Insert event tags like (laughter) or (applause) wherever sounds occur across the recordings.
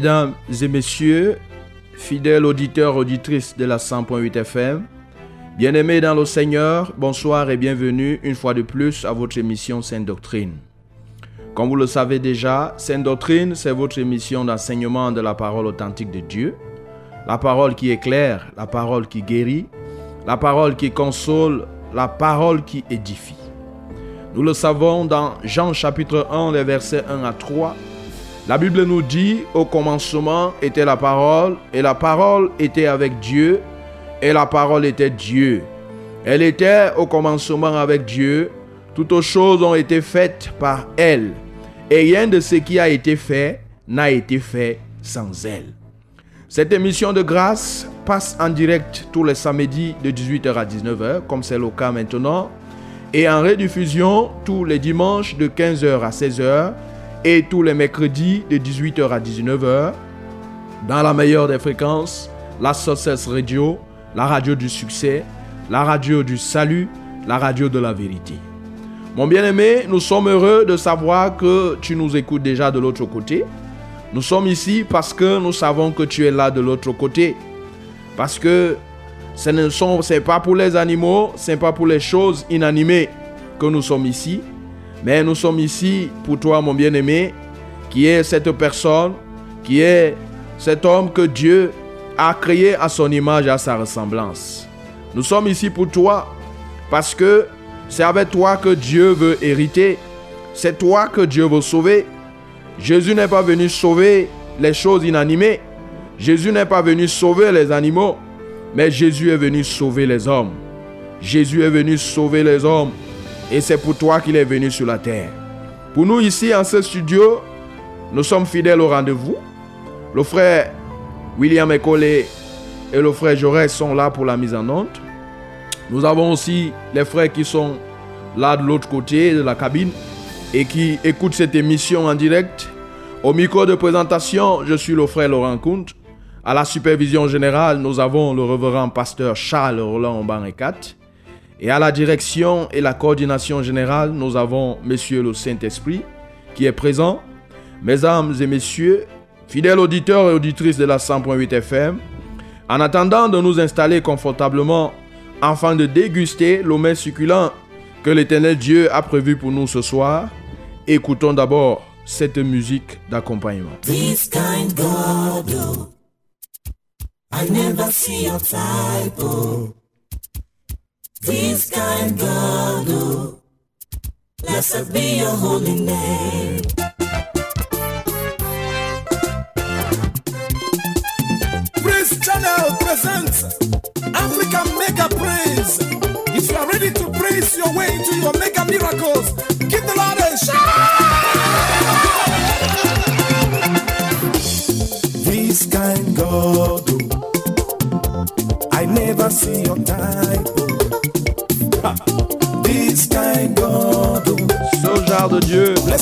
Mesdames et messieurs, fidèles auditeurs, auditrices de la 100.8 FM, bien-aimés dans le Seigneur, bonsoir et bienvenue une fois de plus à votre émission Sainte Doctrine. Comme vous le savez déjà, Sainte Doctrine, c'est votre émission d'enseignement de la parole authentique de Dieu, la parole qui éclaire, la parole qui guérit, la parole qui console, la parole qui édifie. Nous le savons dans Jean chapitre 1, les versets 1 à 3, la Bible nous dit, au commencement était la parole, et la parole était avec Dieu, et la parole était Dieu. Elle était au commencement avec Dieu. Toutes choses ont été faites par elle, et rien de ce qui a été fait n'a été fait sans elle. Cette émission de grâce passe en direct tous les samedis de 18h à 19h, comme c'est le cas maintenant, et en rediffusion tous les dimanches de 15h à 16h et tous les mercredis de 18h à 19h dans la meilleure des fréquences, la Success Radio, la radio du succès, la radio du salut, la radio de la vérité. Mon bien-aimé, nous sommes heureux de savoir que tu nous écoutes déjà de l'autre côté. Nous sommes ici parce que nous savons que tu es là de l'autre côté. Parce que ce n'est pas pour les animaux, ce n'est pas pour les choses inanimées que nous sommes ici, mais nous sommes ici pour toi, mon bien-aimé, qui est cette personne, qui est cet homme que Dieu a créé à son image à sa ressemblance. Nous sommes ici pour toi parce que c'est avec toi que Dieu veut hériter. C'est toi que Dieu veut sauver. Jésus n'est pas venu sauver les choses inanimées. Jésus n'est pas venu sauver les animaux, mais Jésus est venu sauver les hommes. Jésus est venu sauver les hommes et c'est pour toi qu'il est venu sur la terre. Pour nous ici en ce studio, nous sommes fidèles au rendez-vous. Le frère William Ecolé et le frère Jaurès sont là pour la mise en onde. Nous avons aussi les frères qui sont là de l'autre côté de la cabine et qui écoutent cette émission en direct. Au micro de présentation, je suis le frère Laurent Kunt. À la supervision générale, nous avons le révérend pasteur Charles Roland Barrecat. Et à la direction et la coordination générale, nous avons Monsieur le Saint-Esprit qui est présent. Mesdames et messieurs, fidèles auditeurs et auditrices de la 100.8 FM, en attendant de nous installer confortablement afin de déguster mets succulent que l'Éternel Dieu a prévu pour nous ce soir, écoutons d'abord cette musique d'accompagnement. This kind God, oh, blessed be your holy name. Praise Channel presents African Mega Praise.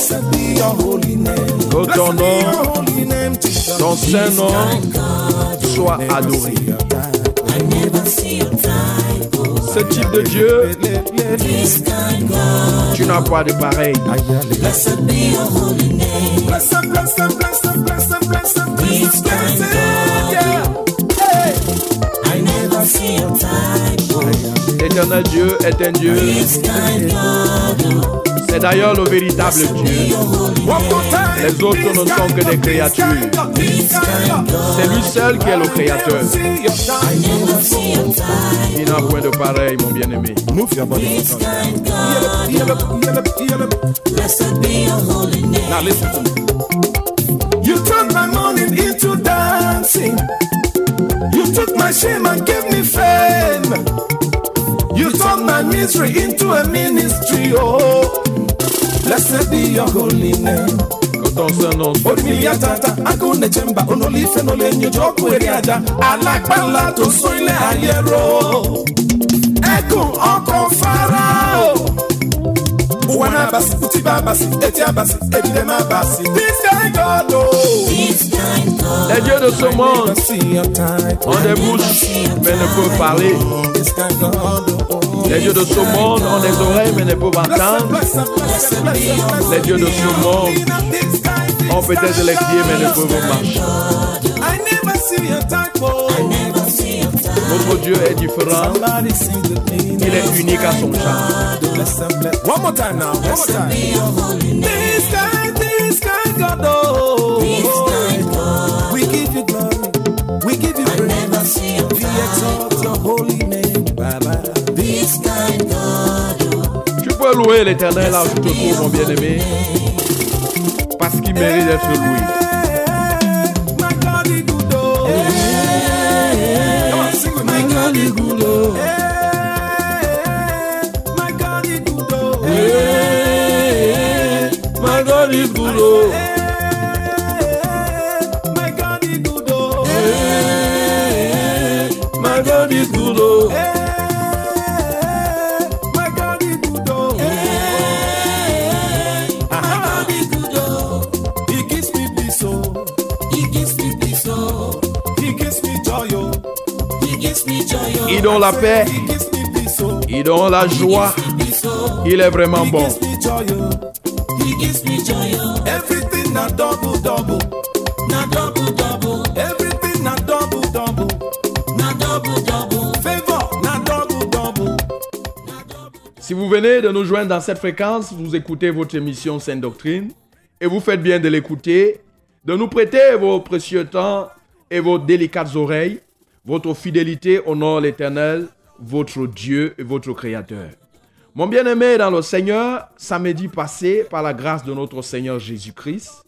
Que ton nom, ton saint nom soit adoré. Oh, Ce type de Dieu, tu n'as pas de pareil. blessed be your holy name. Oh, L'éternel Dieu est un Dieu. C'est d'ailleurs le véritable Dieu. Les autres ne sont que des créatures. C'est lui seul qui est le créateur. Il n'a point de pareil, mon bien-aimé. Now listen to me. You turned my morning into dancing. You took my shame and gave me fame. You turned my misery into a ministry. Oh, blessed be your holy name. Quand on s'annonce, Orimili atata, agụnne chemba, onolife n'olenyocha ọkụ eri aja, alakpala tó sún ilé ayé ro. Ẹkùn ọkọ̀ farao. Ụwa na-abasị, uti bụ abasị, eti abasị, ebide m abasị. This guy God o. This kind God. les dieux de ce monde Never see your type. ont des bouches, mais ne peuvent parler. This guy God o. Les dieux de ce monde ont des oreilles, mais ne peuvent entendre. Les dieux de ce monde ont peut-être les pieds, mais ne peuvent marcher. Notre Dieu est différent. Il est unique à son charme. One more time now. One more time. This this God, oh. L'éternel là où tu te trouves, mon bien-aimé. Parce qu'il mérite d'être loué. My God is good, oh. Ils ont la paix, ils ont la joie. Il est vraiment bon. Si vous venez de nous joindre dans cette fréquence, vous écoutez votre émission Sainte Doctrine et vous faites bien de l'écouter, de nous prêter vos précieux temps et vos délicates oreilles. Votre fidélité honore l'Éternel, votre Dieu et votre Créateur. Mon bien-aimé dans le Seigneur, samedi passé, par la grâce de notre Seigneur Jésus-Christ,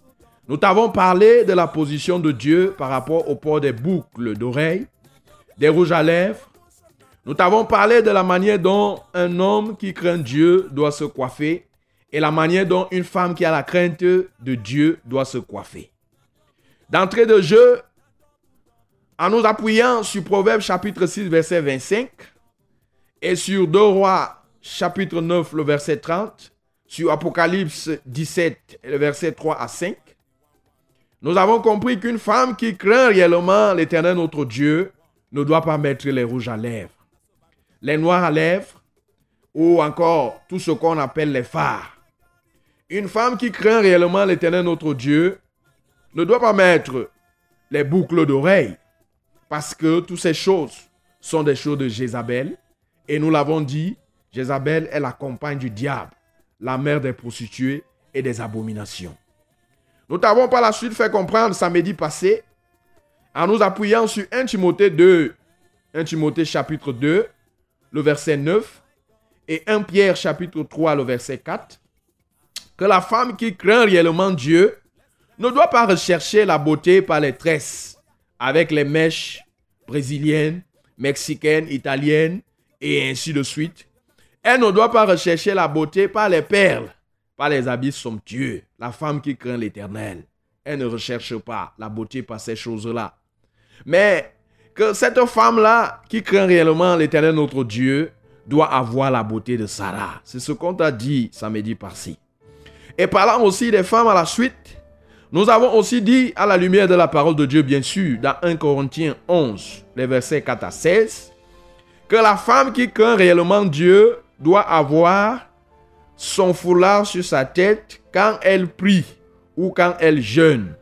nous t'avons parlé de la position de Dieu par rapport au port des boucles d'oreilles, des rouges à lèvres, nous t'avons parlé de la manière dont un homme qui craint Dieu doit se coiffer et la manière dont une femme qui a la crainte de Dieu doit se coiffer. D'entrée de jeu, en nous appuyant sur Proverbe chapitre 6 verset 25 et sur 2 rois chapitre 9 le verset 30, sur Apocalypse 17 le verset 3 à 5, nous avons compris qu'une femme qui craint réellement l'éternel notre Dieu ne doit pas mettre les rouges à lèvres les noirs à lèvres ou encore tout ce qu'on appelle les phares. Une femme qui craint réellement l'éternel notre Dieu ne doit pas mettre les boucles d'oreilles parce que toutes ces choses sont des choses de Jézabel. Et nous l'avons dit, Jézabel est la compagne du diable, la mère des prostituées et des abominations. Nous t'avons par la suite fait comprendre samedi passé en nous appuyant sur 1 Timothée 2, 1 Timothée chapitre 2, le verset 9, et 1 Pierre chapitre 3, le verset 4, que la femme qui craint réellement Dieu ne doit pas rechercher la beauté par les tresses, avec les mèches brésiliennes, mexicaines, italiennes, et ainsi de suite. Elle ne doit pas rechercher la beauté par les perles, par les habits somptueux. La femme qui craint l'éternel, elle ne recherche pas la beauté par ces choses-là. Mais que cette femme-là, qui craint réellement l'éternel notre Dieu, doit avoir la beauté de Sarah. C'est ce qu'on t'a dit samedi par-ci. Et parlant aussi des femmes à la suite, nous avons aussi dit à la lumière de la parole de Dieu, bien sûr, dans 1 Corinthiens 11, les versets 4 à 16, que la femme qui craint réellement Dieu doit avoir son foulard sur sa tête quand elle prie ou quand elle jeûne.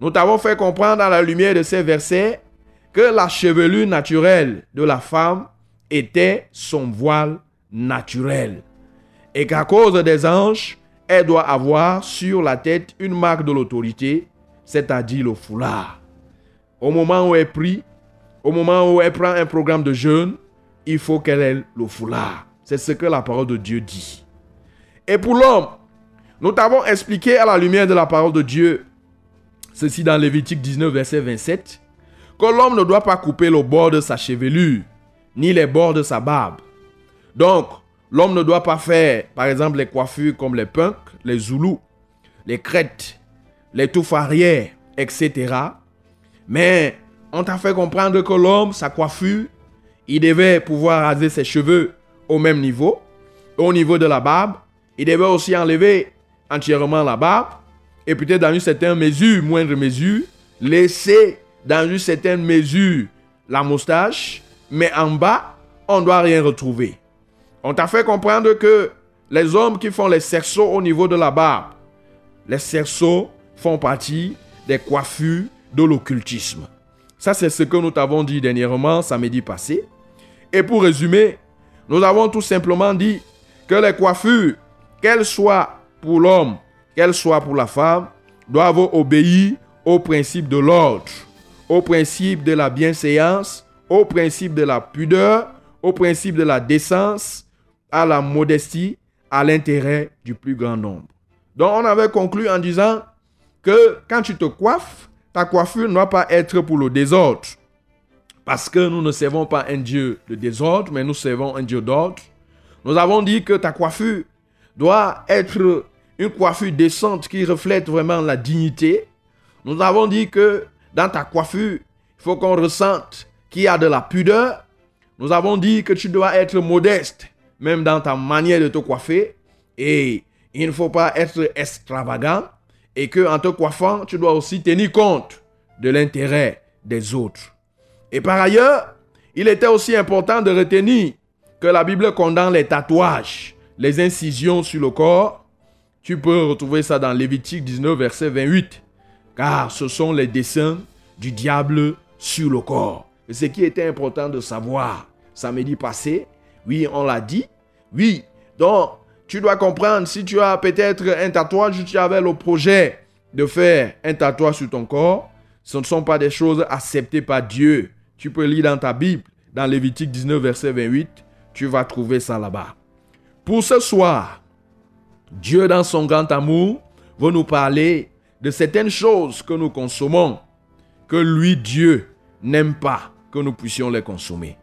Nous t'avons fait comprendre à la lumière de ces versets que la chevelure naturelle de la femme était son voile naturel et qu'à cause des anges, elle doit avoir sur la tête une marque de l'autorité, c'est-à-dire le foulard. Au moment où elle prie, au moment où elle prend un programme de jeûne, il faut qu'elle ait le foulard. C'est ce que la parole de Dieu dit. Et pour l'homme, nous t'avons expliqué à la lumière de la parole de Dieu, ceci dans Lévitique 19, verset 27, que l'homme ne doit pas couper le bord de sa chevelure, ni les bords de sa barbe. Donc, l'homme ne doit pas faire, par exemple, les coiffures comme les punks, les zoulous, les crêtes, les touffes arrière, etc. Mais on t'a fait comprendre que l'homme, sa coiffure, il devait pouvoir raser ses cheveux au même niveau, au niveau de la barbe. Il devait aussi enlever entièrement la barbe et peut-être dans une certaine mesure, moindre mesure, laisser dans une certaine mesure la moustache, mais en bas, on ne doit rien retrouver. On t'a fait comprendre que les hommes qui font les cerceaux au niveau de la barbe, les cerceaux font partie des coiffures de l'occultisme. Ça, c'est ce que nous t'avons dit dernièrement, samedi passé. Et pour résumer, nous avons tout simplement dit que les coiffures, qu'elles soient pour l'homme, qu'elles soient pour la femme, doivent obéir au principe de l'ordre, au principe de la bienséance, au principe de la pudeur, au principe de la décence, à la modestie, à l'intérêt du plus grand nombre. Donc on avait conclu en disant que quand tu te coiffes, ta coiffure ne doit pas être pour le désordre. Parce que nous ne servons pas un Dieu de désordre, mais nous servons un Dieu d'ordre. Nous avons dit que ta coiffure doit être une coiffure décente qui reflète vraiment la dignité. Nous avons dit que dans ta coiffure, il faut qu'on ressente qu'il y a de la pudeur. Nous avons dit que tu dois être modeste, même dans ta manière de te coiffer. Et il ne faut pas être extravagant. Et que en te coiffant, tu dois aussi tenir compte de l'intérêt des autres. Et par ailleurs, il était aussi important de retenir que la Bible condamne les tatouages, les incisions sur le corps. Tu peux retrouver ça dans Lévitique 19, verset 28. Car ce sont les dessins du diable sur le corps. Ce qui était important de savoir, samedi passé, oui, on l'a dit. Oui, donc tu dois comprendre, si tu as peut-être un tatouage, tu avais le projet de faire un tatouage sur ton corps, ce ne sont pas des choses acceptées par Dieu. Tu peux lire dans ta Bible, dans Lévitique 19, verset 28, tu vas trouver ça là-bas. Pour ce soir, Dieu, dans son grand amour, veut nous parler de certaines choses que nous consommons, que lui, Dieu, n'aime pas que nous puissions les consommer.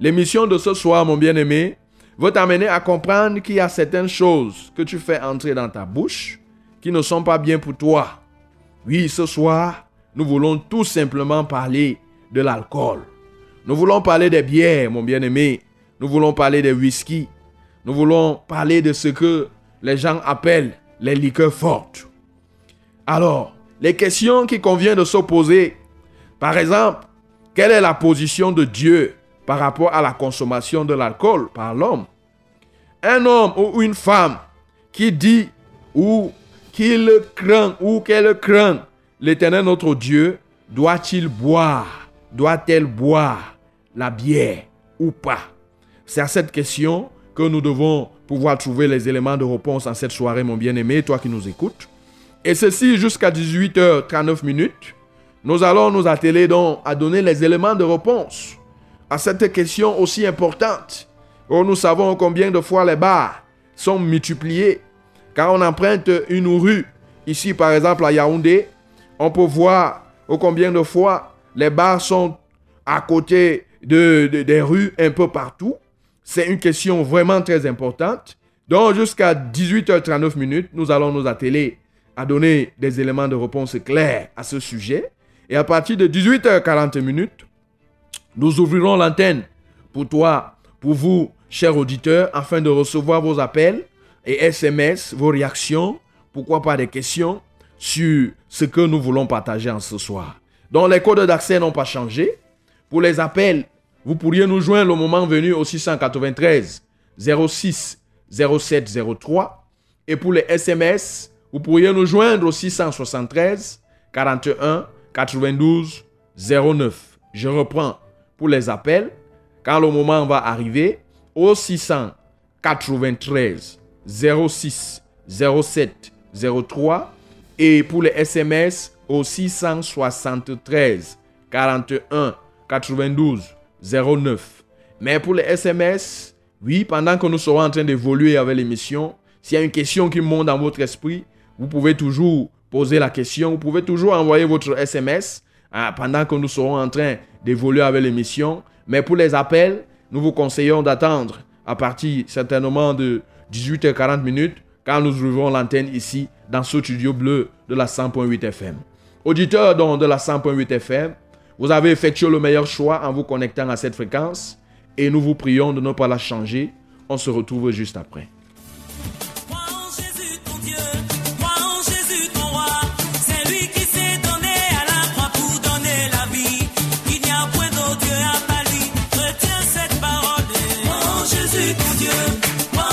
L'émission de ce soir, mon bien-aimé, veut t'amener à comprendre qu'il y a certaines choses que tu fais entrer dans ta bouche qui ne sont pas bien pour toi. Oui, ce soir, nous voulons tout simplement parler de l'alcool. Nous voulons parler des bières, mon bien-aimé. Nous voulons parler des whisky. Nous voulons parler de ce que les gens appellent les liqueurs fortes. Alors, les questions qui convient de se poser, par exemple, quelle est la position de Dieu par rapport à la consommation de l'alcool par l'homme Un homme ou une femme qui dit ou qu'il craint ou qu'elle craint l'éternel notre Dieu, doit-il boire Doit-elle boire la bière ou pas? C'est à cette question que nous devons pouvoir trouver les éléments de réponse en cette soirée, mon bien-aimé, toi qui nous écoutes. Et ceci jusqu'à 18h39 minutes. Nous allons nous atteler donc à donner les éléments de réponse à cette question aussi importante. Oh, nous savons combien de fois les bars sont multipliés. Quand on emprunte une rue, ici par exemple à Yaoundé, on peut voir oh, combien de fois les bars sont à côté de, de- des rues un peu partout. C'est une question vraiment très importante. Donc jusqu'à 18h39 minutes, nous allons nous atteler à donner des éléments de réponse clairs à ce sujet. Et à partir de 18h40 minutes, nous ouvrirons l'antenne pour toi, pour vous, chers auditeurs, afin de recevoir vos appels et SMS, vos réactions, pourquoi pas des questions sur ce que nous voulons partager en ce soir. Donc les codes d'accès n'ont pas changé. Pour les appels, vous pourriez nous joindre le moment venu au 693 06 07 03. Et pour les SMS, vous pourriez nous joindre au 673 41 92 09. Je reprends pour les appels. Quand le moment va arriver, au 693 06 07 03 et pour les SMS au 673 41 92 09. Mais pour les SMS, oui, pendant que nous serons en train d'évoluer avec l'émission, s'il y a une question qui monte dans votre esprit, vous pouvez toujours poser la question, vous pouvez toujours envoyer votre SMS hein, pendant que nous serons en train d'évoluer avec l'émission. Mais pour les appels, nous vous conseillons d'attendre à partir certainement de 18h40 minutes quand nous ouvrons l'antenne ici dans ce studio bleu de la 100.8 FM. Auditeurs de la 100.8 FM, vous avez effectué le meilleur choix en vous connectant à cette fréquence et nous vous prions de ne pas la changer. On se retrouve juste après.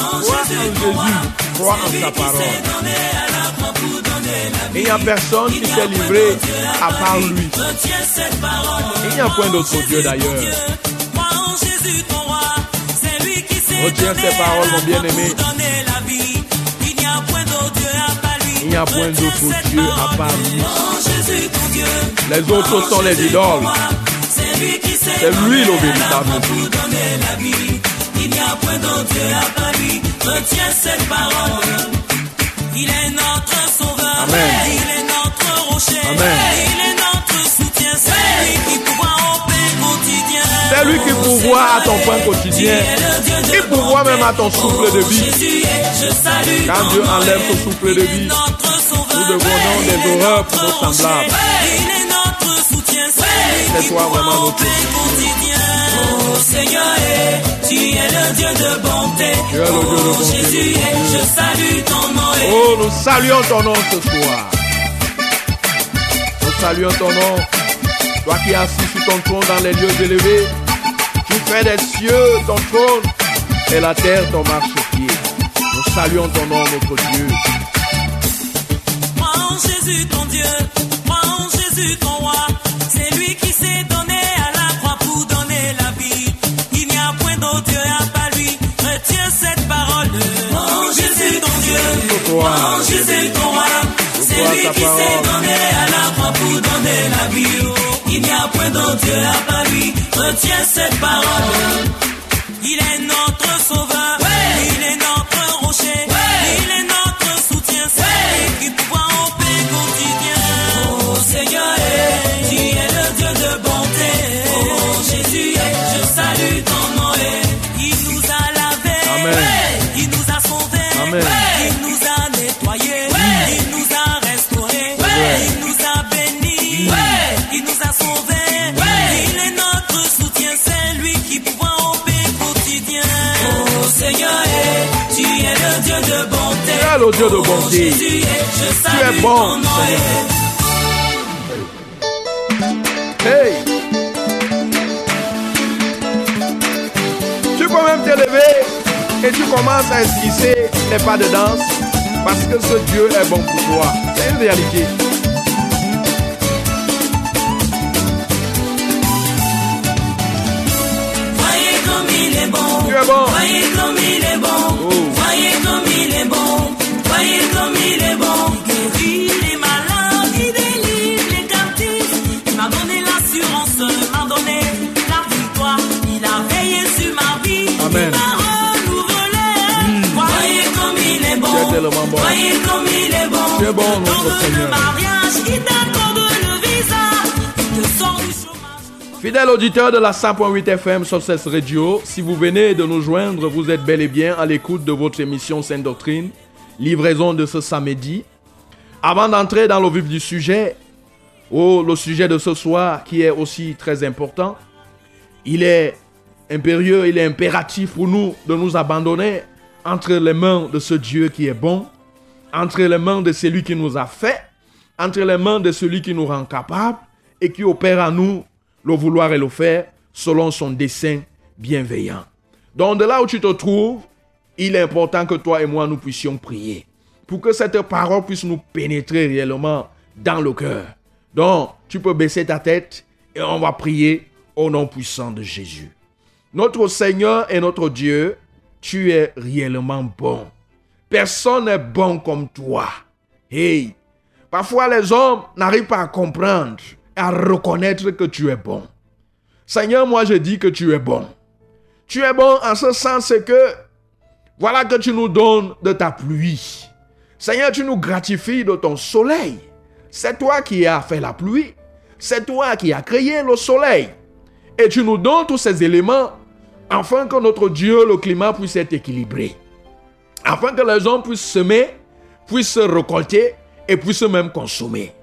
Crois en Jésus crois en sa parole. Il n'y a personne qui s'est livré à part lui. Il n'y a point d'autre Dieu d'ailleurs. Retiens donné ces paroles, mon bien-aimé. Il n'y a point d'autre Dieu à part lui. Oh. Les autres Oh, sont les idoles. C'est lui le véritable Dieu. A point d'autre Dieu à lui. Retiens cette parole. Il est notre sauveur. Amen. Il est notre rocher. Amen. Il est notre soutien. C'est lui qui pourvoit au pain quotidien. C'est lui qui pourvoit à ton pain quotidien. Il pourvoit même à ton souffle de vie. Quand Dieu enlève ton souffle de vie, nous devenons des horreurs pour nos semblables. Il est notre soutien, C'est toi vraiment notre quotidien. Oh Seigneur, eh, tu es le Dieu de bonté. Tu es le Dieu de Oh bonté, Jésus, eh, je salue ton nom. eh. Oh, nous saluons ton nom ce soir. Nous saluons ton nom. Toi qui es assis sur ton trône dans les lieux élevés, tu fais des cieux ton trône et la terre ton marchepied. Nous saluons ton nom, notre Dieu. En Jésus ton Dieu, en Jésus ton roi. C'est lui qui s'est donner la vie. Oh, Il n'y a point d'autre Dieu à part lui. Retiens cette parole. Il est notre sauveur, il est notre rocher, il est notre soutien, c'est lui qui pourvoit au pain quotidien. Oh Seigneur, eh, tu es le Dieu de bonté. Oh Jésus, eh, je salue ton nom. eh. Il nous a Amen. il nous a sauvés, Amen. Dieu de bonté. Tu es le Dieu de bonté. Jésus, je Tu es bon. Hey! Tu peux même te lever et tu commences à esquisser les pas de danse parce que ce Dieu est bon pour toi. C'est une réalité. Il est bon. Voyez comme il est bon. Oh. Voyez comme il est bon. Voyez comme il est bon. Il guérit les malades, il délivre les captifs. Il m'a donné l'assurance, m'a donné la victoire. Il a veillé sur ma vie. Amen. Il m'a renouvelé. Voyez comme il est bon. Bon. Voyez comme il est bon. Es bon, notre Seigneur. le mariage, il t'accorde le visa. Il te sort. Fidèle auditeur de la 100.8 FM Success Radio, si vous venez de nous joindre, vous êtes bel et bien à l'écoute de votre émission Sainte Doctrine, livraison de ce samedi. Avant d'entrer dans le vif du sujet, oh, le sujet de ce soir qui est aussi très important, il est impérieux, il est impératif pour nous de nous abandonner entre les mains de ce Dieu qui est bon, entre les mains de celui qui nous a fait, entre les mains de celui qui nous rend capables et qui opère en nous le vouloir et le faire selon son dessein bienveillant. Donc de là où tu te trouves, il est important que toi et moi nous puissions prier pour que cette parole puisse nous pénétrer réellement dans le cœur. Donc tu peux baisser ta tête et on va prier au nom puissant de Jésus. Notre Seigneur et notre Dieu, tu es réellement bon. Personne n'est bon comme toi. Hey, parfois les hommes n'arrivent pas à comprendre à reconnaître que tu es bon. Seigneur, moi je dis que tu es bon. Tu es bon en ce sens que voilà que tu nous donnes de ta pluie. Seigneur, tu nous gratifies de ton soleil. C'est toi qui as fait la pluie. C'est toi qui as créé le soleil. Et tu nous donnes tous ces éléments afin que notre Dieu, le climat puisse être équilibré. Afin que les hommes puissent semer, puissent récolter et puissent même consommer.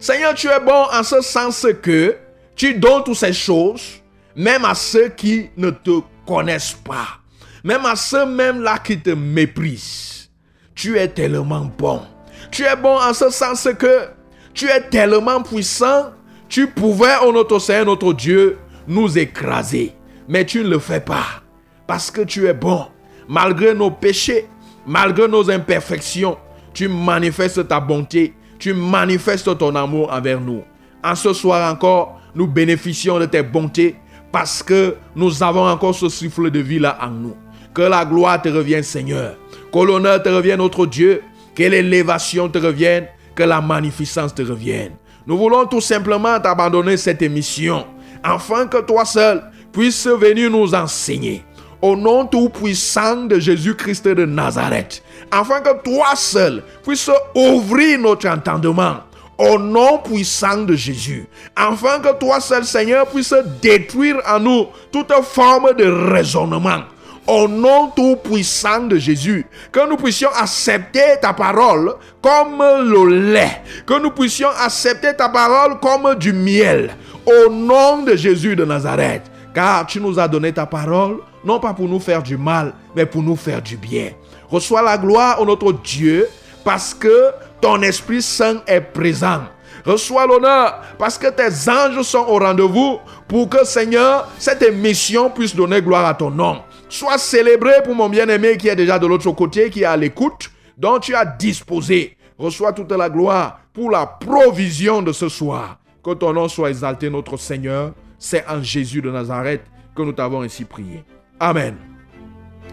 Seigneur, tu es bon en ce sens que tu donnes toutes ces choses, même à ceux qui ne te connaissent pas. Même à ceux même là qui te méprisent. Tu es tellement bon. Tu es bon en ce sens que tu es tellement puissant. Tu pouvais, oh notre Seigneur, notre Dieu, nous écraser. Mais tu ne le fais pas. Parce que tu es bon. Malgré nos péchés, malgré nos imperfections, tu manifestes ta bonté. Tu manifestes ton amour envers nous. En ce soir encore, nous bénéficions de tes bontés parce que nous avons encore ce souffle de vie là en nous. Que la gloire te revienne, Seigneur. Que l'honneur te revienne, notre Dieu. Que l'élévation te revienne. Que la magnificence te revienne. Nous voulons tout simplement t'abandonner cette émission. Afin que toi seul puisses venir nous enseigner. Au nom tout puissant de Jésus-Christ de Nazareth. Afin que toi seul puisses ouvrir notre entendement au nom puissant de Jésus, afin que toi seul Seigneur puisse détruire en nous toute forme de raisonnement. Au nom tout puissant de Jésus, que nous puissions accepter ta parole comme le lait, que nous puissions accepter ta parole comme du miel. Au nom de Jésus de Nazareth, car tu nous as donné ta parole, non pas pour nous faire du mal, mais pour nous faire du bien. Reçois la gloire, au notre Dieu, parce que ton Esprit Saint est présent. Reçois l'honneur parce que tes anges sont au rendez-vous pour que, Seigneur, cette émission puisse donner gloire à ton nom. Sois célébré pour mon bien-aimé qui est déjà de l'autre côté, qui est à l'écoute, dont tu as disposé. Reçois toute la gloire pour la provision de ce soir. Que ton nom soit exalté, notre Seigneur. C'est en Jésus de Nazareth que nous t'avons ainsi prié. Amen.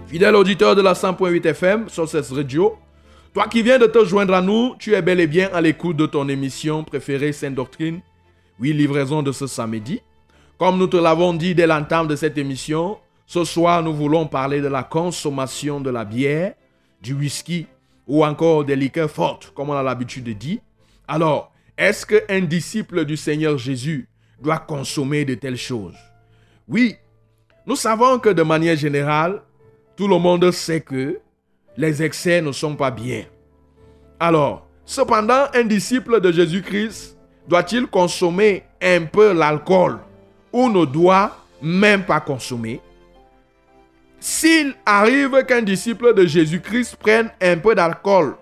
Fidèle auditeur de la 100.8 FM, sur cette radio, toi qui viens de te joindre à nous, tu es bel et bien à l'écoute de ton émission préférée Sainte Doctrine. Oui, livraison de ce samedi. Comme nous te l'avons dit dès l'entame de cette émission, ce soir nous voulons parler de la consommation de la bière, du whisky ou encore des liqueurs fortes, comme on a l'habitude de dire. Alors, est-ce qu'un disciple du Seigneur Jésus doit consommer de telles choses. Oui, nous savons que de manière générale, tout le monde sait que les excès ne sont pas bien. Alors, cependant, un disciple de Jésus-Christ doit-il consommer un peu l'alcool ou ne doit même pas consommer? S'il arrive qu'un disciple de Jésus-Christ prenne un peu d'alcool,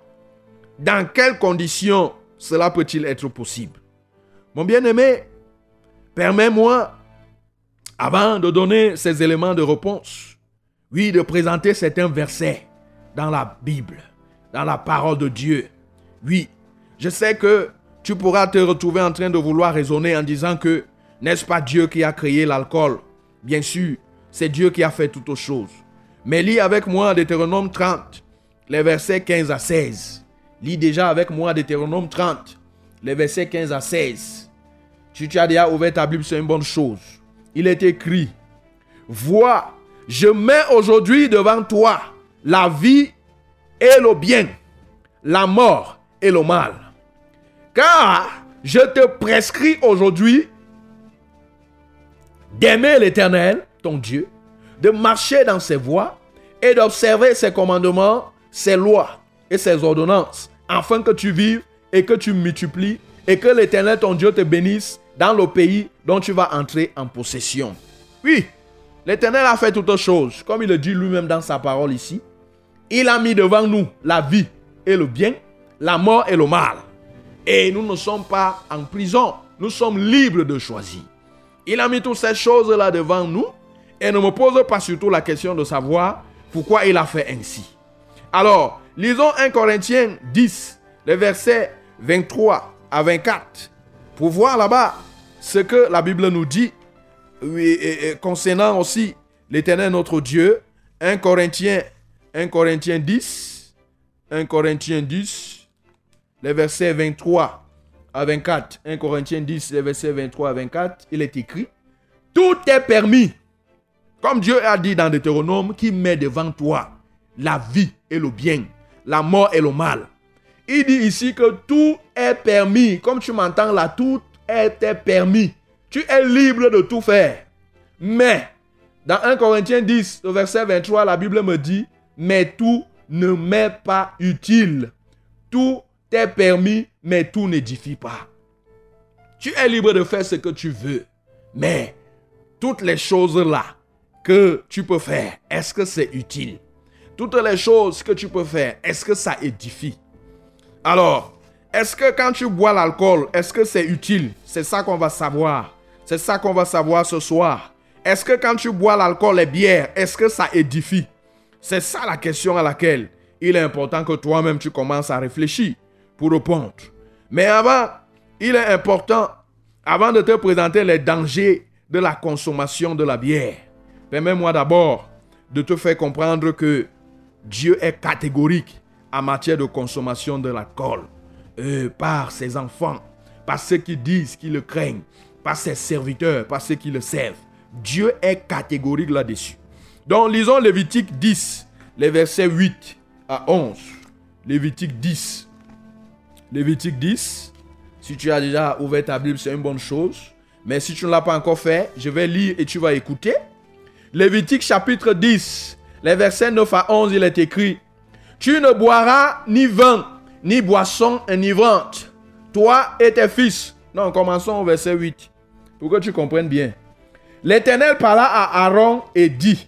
dans quelles conditions cela peut-il être possible? Mon bien-aimé, permets-moi, avant de donner ces éléments de réponse, oui, de présenter certains versets dans la Bible, dans la parole de Dieu. Oui, je sais que tu pourras te retrouver en train de vouloir raisonner en disant que n'est-ce pas Dieu qui a créé l'alcool? Bien sûr, c'est Dieu qui a fait toutes choses. Mais lis avec moi Deutéronome 30, les versets 15 à 16. Lis déjà avec moi Deutéronome 30, les versets 15 à 16. Si tu as déjà ouvert ta Bible, c'est une bonne chose. Il est écrit, Vois, je mets aujourd'hui devant toi la vie et le bien, la mort et le mal. Car je te prescris aujourd'hui d'aimer l'Éternel, ton Dieu, de marcher dans ses voies et d'observer ses commandements, ses lois et ses ordonnances, afin que tu vives et que tu multiplies et que l'Éternel, ton Dieu, te bénisse dans le pays dont tu vas entrer en possession. Oui, l'Éternel a fait toutes choses, comme il le dit lui-même dans sa parole ici. Il a mis devant nous la vie et le bien, la mort et le mal. Et nous ne sommes pas en prison, nous sommes libres de choisir. Il a mis toutes ces choses-là devant nous et ne me pose pas surtout la question de savoir pourquoi il a fait ainsi. Alors, lisons 1 Corinthiens 10, les versets 23 à 24, pour voir là-bas ce que la Bible nous dit concernant aussi l'Éternel notre Dieu. 1 Corinthiens 1 Corinthiens 10, 1 Corinthiens 10, les versets 23 à 24. 1 Corinthiens 10, les versets 23 à 24, il est écrit, tout est permis. Comme Dieu a dit dans Deutéronome, qui met devant toi la vie et le bien, la mort et le mal. Il dit ici que tout est permis. Comme tu m'entends là, tout est permis. Tu es libre de tout faire. Mais, dans 1 Corinthiens 10, au verset 23, la Bible me dit, mais tout ne m'est pas utile. Tout est permis, mais tout n'édifie pas. Tu es libre de faire ce que tu veux. Mais, toutes les choses là que tu peux faire, est-ce que c'est utile? Toutes les choses que tu peux faire, est-ce que ça édifie? Alors, est-ce que quand tu bois l'alcool, est-ce que c'est utile? C'est ça qu'on va savoir. C'est ça qu'on va savoir ce soir. Est-ce que quand tu bois l'alcool et bière, est-ce que ça édifie? C'est ça la question à laquelle il est important que toi-même tu commences à réfléchir pour répondre. Mais avant, il est important, avant de te présenter les dangers de la consommation de la bière, permets-moi d'abord de te faire comprendre que Dieu est catégorique en matière de consommation de l'alcool. Euh, par ses enfants, par ceux qui disent qu'ils le craignent, par ses serviteurs, par ceux qui le servent. Dieu est catégorique là-dessus. Donc lisons Lévitique 10, les versets 8 à 11. Lévitique 10. Lévitique 10. Si tu as déjà ouvert ta Bible, c'est une bonne chose. Mais si tu ne l'as pas encore fait, je vais lire et tu vas écouter. Lévitique chapitre 10, les versets 9 à 11, il est écrit, Tu ne boiras ni vin, ni boisson enivrante, toi et tes fils. Non, commençons au verset 8, pour que tu comprennes bien. L'Éternel parla à Aaron et dit,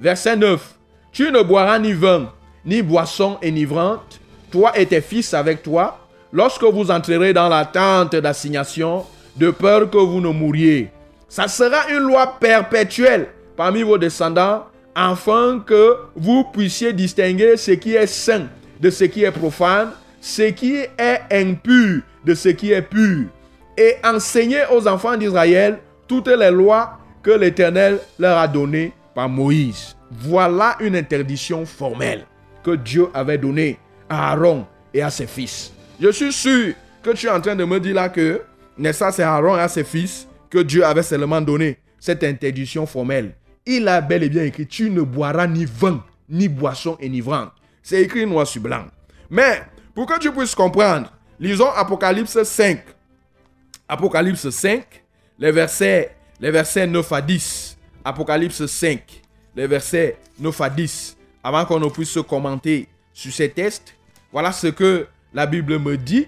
verset 9, Tu ne boiras ni vin, ni boisson enivrante, toi et tes fils avec toi, lorsque vous entrerez dans la tente d'assignation, de peur que vous ne mouriez. Ça sera une loi perpétuelle parmi vos descendants, afin que vous puissiez distinguer ce qui est saint de ce qui est profane, ce qui est impur de ce qui est pur, et enseigner aux enfants d'Israël toutes les lois que l'Éternel leur a données par Moïse. Voilà une interdiction formelle que Dieu avait donnée à Aaron et à ses fils. Je suis sûr que tu es en train de me dire là que, n'est-ce pas, c'est Aaron et à ses fils que Dieu avait seulement donné cette interdiction formelle. Il a bel et bien écrit, tu ne boiras ni vin, ni boisson enivrante. C'est écrit noir sur blanc. Mais, pour que tu puisses comprendre, lisons Apocalypse 5. Apocalypse 5, les versets, les versets 9 à 10. Apocalypse 5, les versets 9 à 10. Avant qu'on ne puisse commenter sur ces textes, voilà ce que la Bible me dit.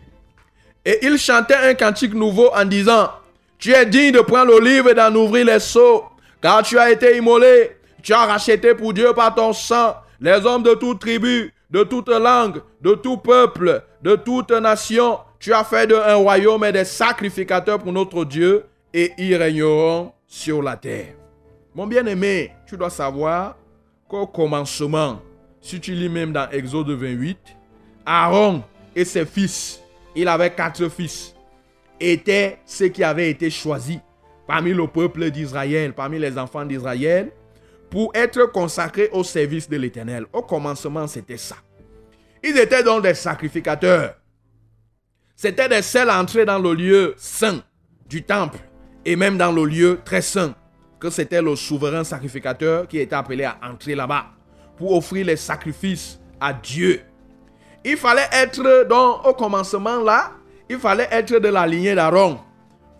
Et il chantait un cantique nouveau en disant, Tu es digne de prendre l'olive et d'en ouvrir les seaux, car tu as été immolé, tu as racheté pour Dieu par ton sang les hommes de toute tribu, de toute langue, de tout peuple, de toute nation. Tu as fait de un royaume et des sacrificateurs pour notre Dieu, et ils régneront sur la terre. Mon bien-aimé, tu dois savoir qu'au commencement, si tu lis même dans Exode 28, Aaron et ses fils, il avait quatre fils, étaient ceux qui avaient été choisis parmi le peuple d'Israël, parmi les enfants d'Israël, pour être consacrés au service de l'Éternel. Au commencement, c'était ça. Ils étaient donc des sacrificateurs. C'était des seuls à entrer dans le lieu saint du temple et même dans le lieu très saint, que c'était le souverain sacrificateur qui était appelé à entrer là-bas pour offrir les sacrifices à Dieu. Il fallait être, donc, au commencement là, il fallait être de la lignée d'Aaron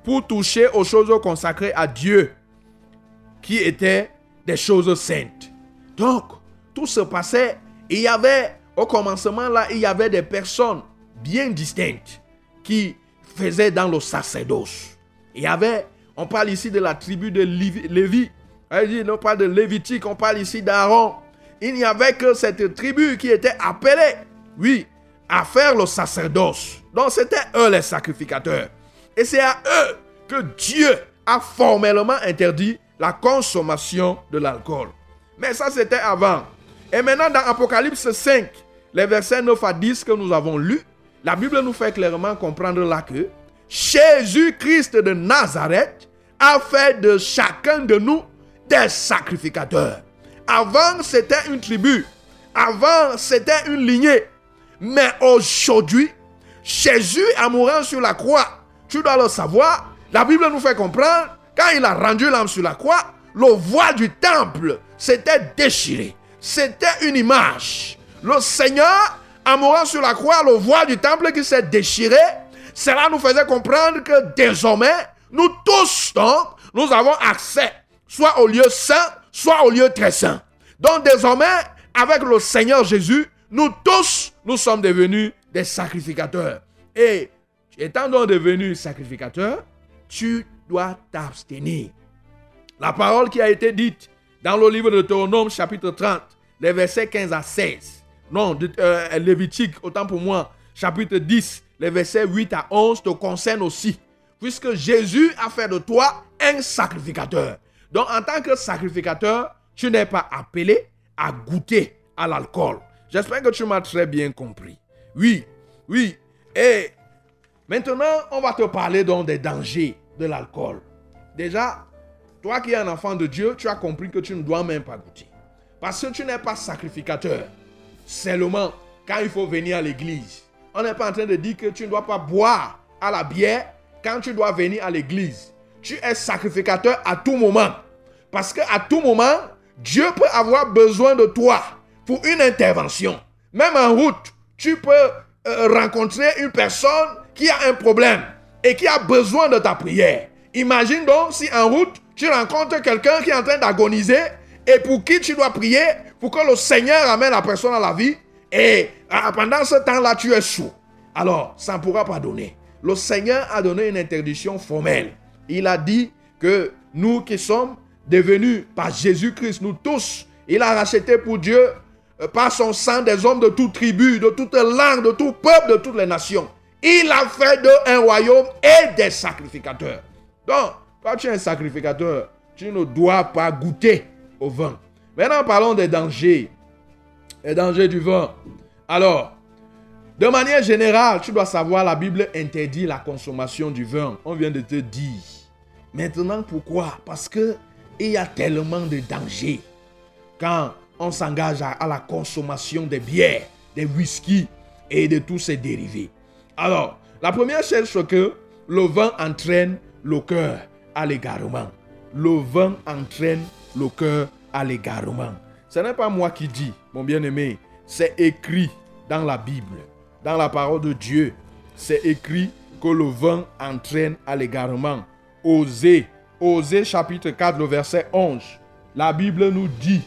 pour toucher aux choses consacrées à Dieu, qui étaient des choses saintes. Donc, tout se passait. Il y avait, au commencement là, il y avait des personnes bien distinctes qui faisaient dans le sacerdoce. Il y avait, on parle ici de la tribu de Lévi. On parle de Lévitique, on parle ici d'Aaron. Il n'y avait que cette tribu qui était appelée, oui, à faire le sacerdoce. Donc c'était eux les sacrificateurs. Et c'est à eux que Dieu a formellement interdit la consommation de l'alcool. Mais ça, c'était avant. Et maintenant, dans Apocalypse 5, les versets 9 à 10 que nous avons lus, la Bible nous fait clairement comprendre là que Jésus-Christ de Nazareth a fait de chacun de nous des sacrificateurs. Avant, c'était une tribu. Avant, c'était une lignée. Mais aujourd'hui, Jésus en mourant sur la croix, tu dois le savoir, la Bible nous fait comprendre, quand il a rendu l'âme sur la croix, le voile du temple s'était déchiré. C'était une image. Le Seigneur, en mourant sur la croix, le voile du temple qui s'est déchiré, cela nous faisait comprendre que désormais, nous tous, donc, nous avons accès soit au lieu saint, soit au lieu très saint. Donc désormais, avec le Seigneur Jésus, nous tous, nous sommes devenus des sacrificateurs. Et étant donc devenu sacrificateur, tu dois t'abstenir. La parole qui a été dite dans le livre de Théonome chapitre 30, les versets 15 à 16. Non, de, euh, Lévitique, autant pour moi, chapitre 10, les versets 8 à 11 te concernent aussi. Puisque Jésus a fait de toi un sacrificateur. Donc en tant que sacrificateur, tu n'es pas appelé à goûter à l'alcool. J'espère que tu m'as très bien compris. Oui, oui. Et maintenant, on va te parler donc des dangers de l'alcool. Déjà, toi qui es un enfant de Dieu, tu as compris que tu ne dois même pas goûter. Parce que tu n'es pas sacrificateur. Seulement, quand il faut venir à l'église, on n'est pas en train de dire que tu ne dois pas boire à la bière quand tu dois venir à l'église. Tu es sacrificateur à tout moment. Parce qu'à tout moment, Dieu peut avoir besoin de toi pour une intervention. Même en route, tu peux euh, rencontrer une personne qui a un problème et qui a besoin de ta prière. Imagine donc si en route, tu rencontres quelqu'un qui est en train d'agoniser et pour qui tu dois prier pour que le Seigneur amène la personne à la vie et pendant ce temps-là, tu es sourd. Alors, ça ne pourra pas donner. Le Seigneur a donné une interdiction formelle. Il a dit que nous qui sommes devenus par Jésus-Christ, nous tous, il a racheté pour Dieu euh, par son sang des hommes de toute tribu, de toute langue, de tout peuple, de toutes les nations. Il a fait d'eux un royaume et des sacrificateurs. Donc, quand tu es un sacrificateur, tu ne dois pas goûter au vin. Maintenant, parlons des dangers. Les dangers du vin. Alors, de manière générale, tu dois savoir, la Bible interdit la consommation du vin. On vient de te dire. Maintenant, pourquoi? Parce que il y a tellement de dangers quand on s'engage à, la consommation des bières, des whisky et de tous ces dérivés. Alors, la première chose, c'est que le vin entraîne le cœur à l'égarement. Le vin entraîne le cœur à l'égarement. Ce n'est pas moi qui dis, mon bien-aimé, c'est écrit dans la Bible, dans la parole de Dieu. C'est écrit que le vin entraîne à l'égarement. Osez, Osez chapitre 4, le verset 11. La Bible nous dit,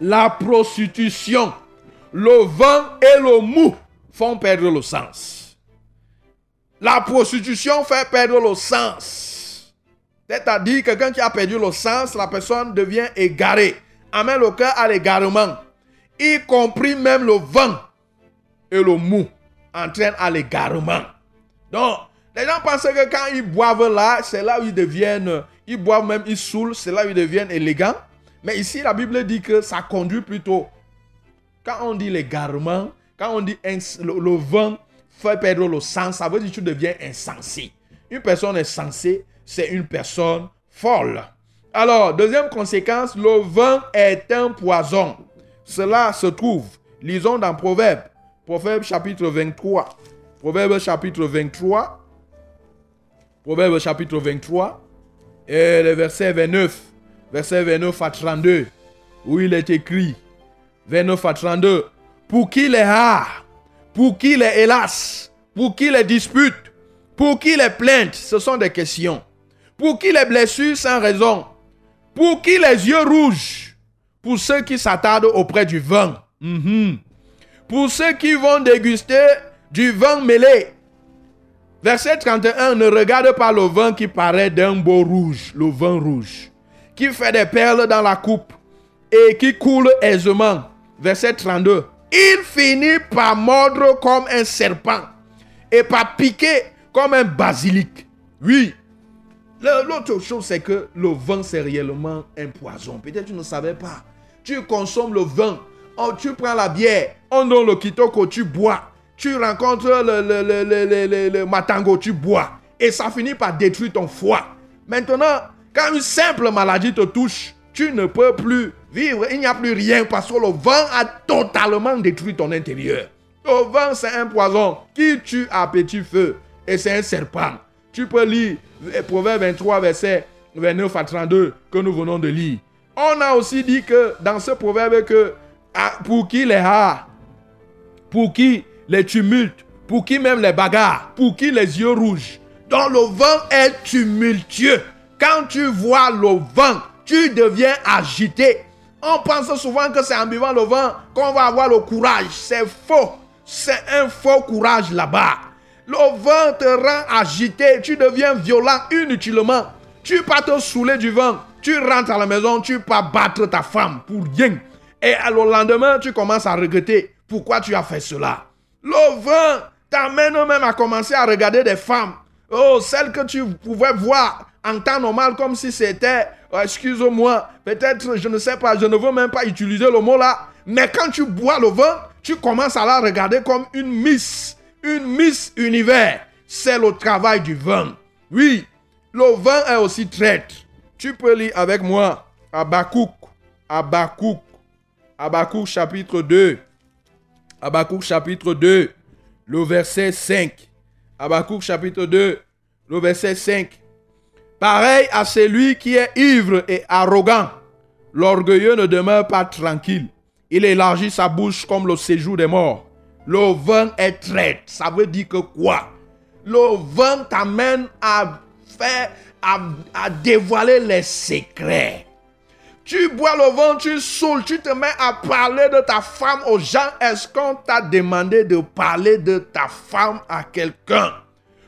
la prostitution, le vin et le mou font perdre le sens. La prostitution fait perdre le sens. C'est-à-dire, quelqu'un qui a perdu le sens, la personne devient égarée. Amène le cœur à l'égarement. Y compris même le vin et le mou entraînent à l'égarement. Donc, les gens pensent que quand ils boivent là, c'est là où ils deviennent, ils boivent même, ils saoulent, c'est là où ils deviennent élégants. Mais ici, la Bible dit que ça conduit plutôt. Quand on dit l'égarement, quand on dit le, vin fait perdre le sens, ça veut dire que tu deviens insensé. Une personne insensée, c'est une personne folle. Alors, deuxième conséquence, le vin est un poison. Cela se trouve, lisons dans Proverbe, Proverbe chapitre 23. Proverbe chapitre 23. Proverbe chapitre 23. Et le verset 29 verset 29 à 32, où il est écrit, 29 à 32, pour qui les rare, pour qui les hélas, pour qui les disputes, pour qui les plaintes, ce sont des questions. Pour qui les blessures sans raison, pour qui les yeux rouges, pour ceux qui s'attardent auprès du vin, mhm. pour ceux qui vont déguster du vin mêlé. Verset 31, ne regarde pas le vin qui paraît d'un beau rouge, le vin rouge qui fait des perles dans la coupe et qui coule aisément. Verset 32. Il finit par mordre comme un serpent et par piquer comme un basilic. Oui. L'autre chose, c'est que le vin, c'est réellement un poison. Peut-être tu ne savais pas. Tu consommes le vin. Oh, tu prends la bière. On donne le kitoko, tu bois. Tu rencontres le, le, le, le matango, tu bois. Et ça finit par détruire ton foie. Maintenant, quand une simple maladie te touche, tu ne peux plus vivre. Il n'y a plus rien parce que le vent a totalement détruit ton intérieur. Le vin, c'est un poison qui tue à petit feu. Et c'est un serpent. Tu peux lire Proverbe 23, verset 29 à 32 que nous venons de lire. On a aussi dit que dans ce proverbe que ah, pour qui les hares, pour qui les tumultes, pour qui même les bagarres, pour qui les yeux rouges. Donc le vent est tumultueux. Quand tu vois le vent, tu deviens agité. On pense souvent que c'est en buvant le vent qu'on va avoir le courage. C'est faux. C'est un faux courage là-bas. Le vent te rend agité. Tu deviens violent inutilement. Tu pas te saouler du vent. Tu rentres à la maison, tu pas battre ta femme pour rien. Et le lendemain, tu commences à regretter pourquoi tu as fait cela. Le vent t'amène même à commencer à regarder des femmes. Oh, celles que tu pouvais voir en temps normal comme si c'était, oh, excuse-moi, peut-être, je ne sais pas, je ne veux même pas utiliser le mot là. Mais quand tu bois le vin, tu commences à la regarder comme une Miss, une Miss Univers. C'est le travail du vin. Oui, le vin est aussi traître. Tu peux lire avec moi Abakouk, Abakouk, Abakouk chapitre 2. Abakouk chapitre 2, le verset 5. Abakouk chapitre 2, le verset 5. Pareil à celui qui est ivre et arrogant. L'orgueilleux ne demeure pas tranquille. Il élargit sa bouche comme le séjour des morts. Le vin est traite. Ça veut dire que quoi? Le vin t'amène à faire, à, dévoiler les secrets. Tu bois le vin, tu saoules, tu te mets à parler de ta femme aux gens. Est-ce qu'on t'a demandé de parler de ta femme à quelqu'un?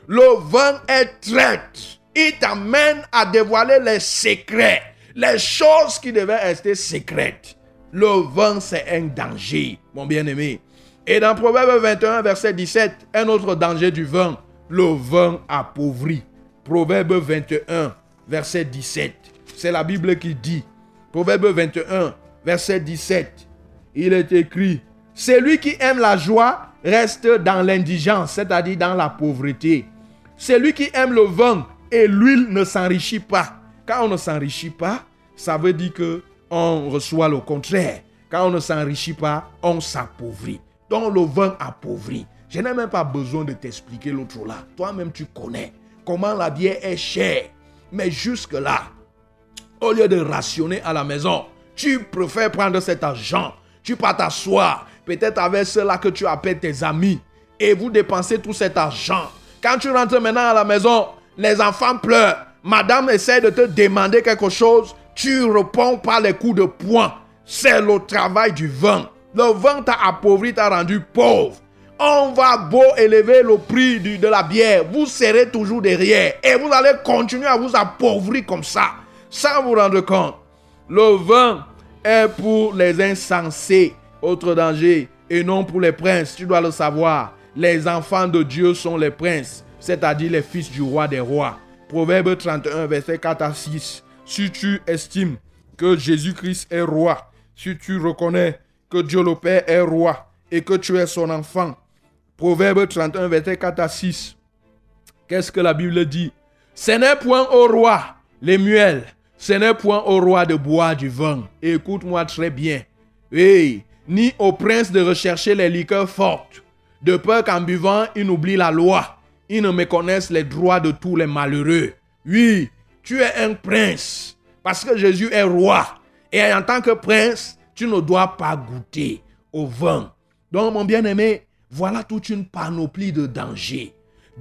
Le vin est traite. Il t'amène à dévoiler les secrets, les choses qui devaient rester secrètes. Le vin, c'est un danger, mon bien-aimé. Et dans Proverbe 21, verset 17, un autre danger du vin, le vin appauvrit. Proverbe 21, verset 17. C'est la Bible qui dit, Proverbe 21, verset 17, il est écrit, Celui qui aime la joie reste dans l'indigence, c'est-à-dire dans la pauvreté. Celui qui aime le vin et l'huile ne s'enrichit pas. Quand on ne s'enrichit pas, ça veut dire que on reçoit le contraire. Quand on ne s'enrichit pas, on s'appauvrit. Donc le vin appauvrit. Je n'ai même pas besoin de t'expliquer l'autre là. Toi-même, tu connais comment la bière est chère. Mais jusque-là, au lieu de rationner à la maison, tu préfères prendre cet argent. Tu pas t'asseoir, peut-être avec ceux-là que tu appelles tes amis, et vous dépensez tout cet argent. Quand tu rentres maintenant à la maison, les enfants pleurent. Madame essaie de te demander quelque chose, tu réponds par les coups de poing. C'est le travail du vin. Le vin t'a appauvri, t'a rendu pauvre. On va beau élever le prix de la bière, vous serez toujours derrière et vous allez continuer à vous appauvrir comme ça sans vous rendre compte. Le vin est pour les insensés, autre danger, et non pour les princes. Tu dois le savoir. Les enfants de Dieu sont les princes, c'est-à-dire les fils du roi des rois. Proverbe 31, verset 4 à 6. Si tu estimes que Jésus-Christ est roi, si tu reconnais que Dieu le Père est roi et que tu es son enfant. Proverbe 31, verset 4 à 6. Qu'est-ce que la Bible dit? Ce n'est point au roi les muelles, ce n'est point au roi de boire du vin. Écoute-moi très bien. Hey, ni au prince de rechercher les liqueurs fortes, de peur qu'en buvant, il oublie la loi. Ils ne méconnaissent les droits de tous les malheureux. Oui, tu es un prince, parce que Jésus est roi. Et en tant que prince, tu ne dois pas goûter au vin. Donc, mon bien-aimé, voilà toute une panoplie de dangers.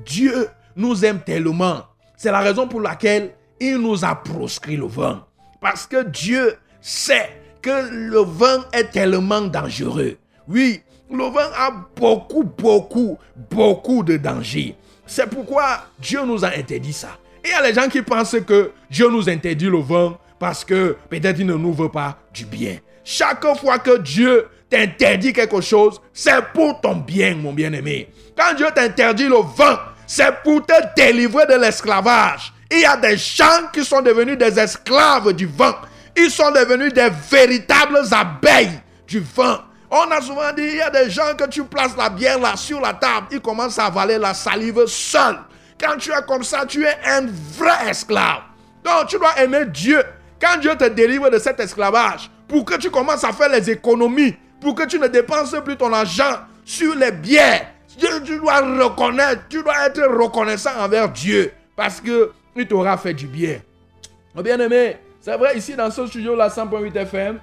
Dieu nous aime tellement. C'est la raison pour laquelle il nous a proscrit le vin. Parce que Dieu sait que le vin est tellement dangereux. Oui, le vin a beaucoup, beaucoup, beaucoup de dangers. C'est pourquoi Dieu nous a interdit ça. Et il y a les gens qui pensent que Dieu nous interdit le vin parce que peut-être il ne nous veut pas du bien. Chaque fois que Dieu t'interdit quelque chose, c'est pour ton bien, mon bien-aimé. Quand Dieu t'interdit le vin, c'est pour te délivrer de l'esclavage. Il y a des gens qui sont devenus des esclaves du vin. Ils sont devenus des véritables abeilles du vin. On a souvent dit, il y a des gens que tu places la bière là sur la table, ils commencent à avaler la salive seul. Quand tu es comme ça, tu es un vrai esclave. Donc tu dois aimer Dieu. Quand Dieu te délivre de cet esclavage, pour que tu commences à faire les économies, pour que tu ne dépenses plus ton argent sur les biens. Tu, dois reconnaître, tu dois être reconnaissant envers Dieu parce que il t'aura fait du bien. Oh, bien aimé, c'est vrai, ici dans ce studio, la 100.8 FM,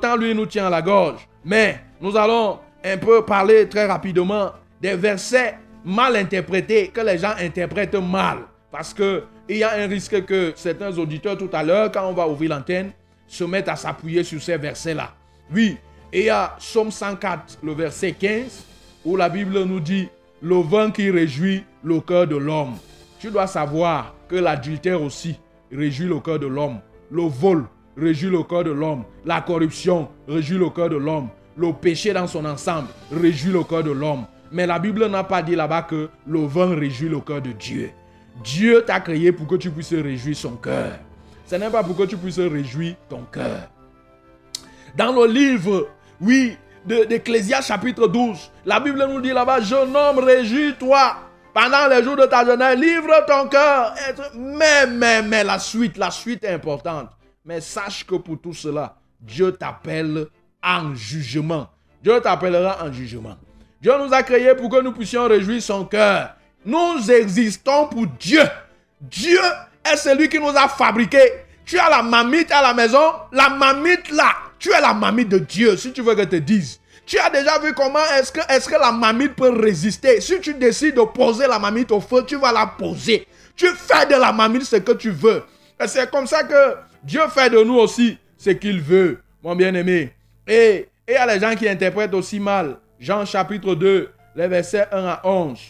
temps, lui, nous tient à la gorge. Mais nous allons un peu parler très rapidement des versets mal interprétés, que les gens interprètent mal. Parce qu'il y a un risque que certains auditeurs tout à l'heure, quand on va ouvrir l'antenne, se mettent à s'appuyer sur ces versets-là. Oui, il y a Somme 104, le verset 15, où la Bible nous dit, le vin qui réjouit le cœur de l'homme. Tu dois savoir que l'adultère aussi réjouit le cœur de l'homme. Le vol réjouit le cœur de l'homme. La corruption réjouit le cœur de l'homme. Le péché dans son ensemble réjouit le cœur de l'homme. Mais la Bible n'a pas dit là-bas que le vin réjouit le cœur de Dieu. Dieu t'a créé pour que tu puisses réjouir son cœur. Ce n'est pas pour que tu puisses réjouir ton cœur. Dans le livre, oui, d'Ecclésias chapitre 12, la Bible nous dit là-bas, jeune homme, réjouis-toi pendant les jours de ta jeunesse, livre ton cœur. Mais, mais, mais, la suite, la suite est importante. Mais sache que pour tout cela, Dieu t'appelle en jugement. Dieu t'appellera en jugement. Dieu nous a créés pour que nous puissions réjouir son cœur. Nous existons pour Dieu. Dieu est celui qui nous a fabriqués. Tu as la mamite à la maison. La mamite là, tu es la mamite de Dieu, si tu veux que je te dise. Tu as déjà vu comment est-ce que, est que la mamite peut résister? Si tu décides de poser la mamite au feu, tu vas la poser. Tu fais de la mamite ce que tu veux. Et c'est comme ça que Dieu fait de nous aussi ce qu'il veut, mon bien-aimé. Et il y a les gens qui interprètent aussi mal. Jean chapitre 2, les versets 1 à 11.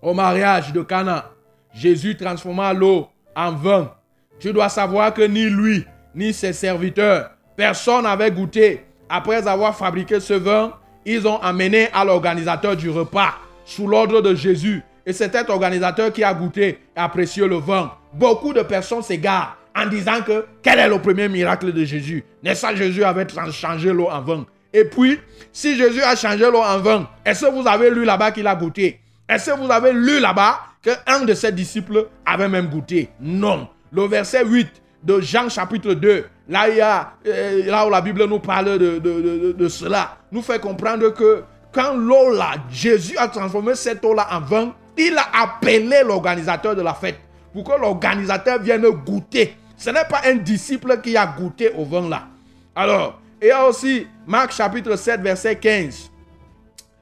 Au mariage de Cana, Jésus transforma l'eau en vin. Tu dois savoir que ni lui, ni ses serviteurs, personne n'avait goûté. Après avoir fabriqué ce vin, ils ont amené à l'organisateur du repas sous l'ordre de Jésus. Et c'est cet organisateur qui a goûté et apprécié le vin. Beaucoup de personnes s'égarent en disant que quel est le premier miracle de Jésus. N'est-ce pas Jésus avait changé l'eau en vin. Et puis, si Jésus a changé l'eau en vin, est-ce que vous avez lu là-bas qu'il a goûté? Est-ce que vous avez lu là-bas qu'un de ses disciples avait même goûté? Non. Le verset 8 de Jean chapitre 2, là, il y a, euh, là où la Bible nous parle de cela, nous fait comprendre que quand l'eau là, Jésus a transformé cette eau là en vin, il a appelé l'organisateur de la fête pour que l'organisateur vienne goûter ce n'est pas un disciple qui a goûté au vin là. Alors, il y a aussi Marc chapitre 7, verset 15,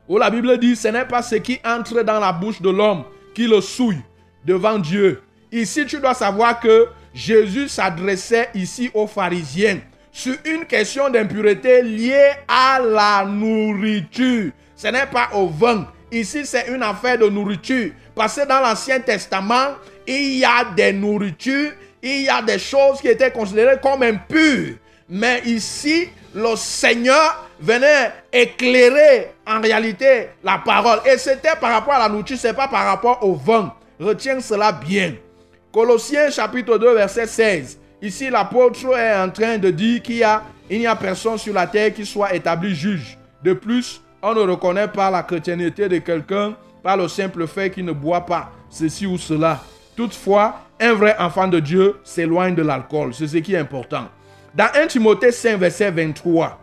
où la Bible dit, ce n'est pas ce qui entre dans la bouche de l'homme qui le souille devant Dieu. Ici, tu dois savoir que Jésus s'adressait ici aux pharisiens sur une question d'impureté liée à la nourriture. Ce n'est pas au vin. Ici, c'est une affaire de nourriture. Parce que dans l'Ancien Testament, il y a des nourritures il y a des choses qui étaient considérées comme impures. Mais ici, le Seigneur venait éclairer en réalité la parole. Et c'était par rapport à la nourriture, ce n'est pas par rapport au vin. Retiens cela bien. Colossiens chapitre 2, verset 16. Ici, l'apôtre est en train de dire qu'il il n'y a personne sur la terre qui soit établi juge. De plus, on ne reconnaît pas la chrétienté de quelqu'un par le simple fait qu'il ne boit pas ceci ou cela. Toutefois, un vrai enfant de Dieu s'éloigne de l'alcool. C'est ce qui est important. Dans 1 Timothée 5, verset 23,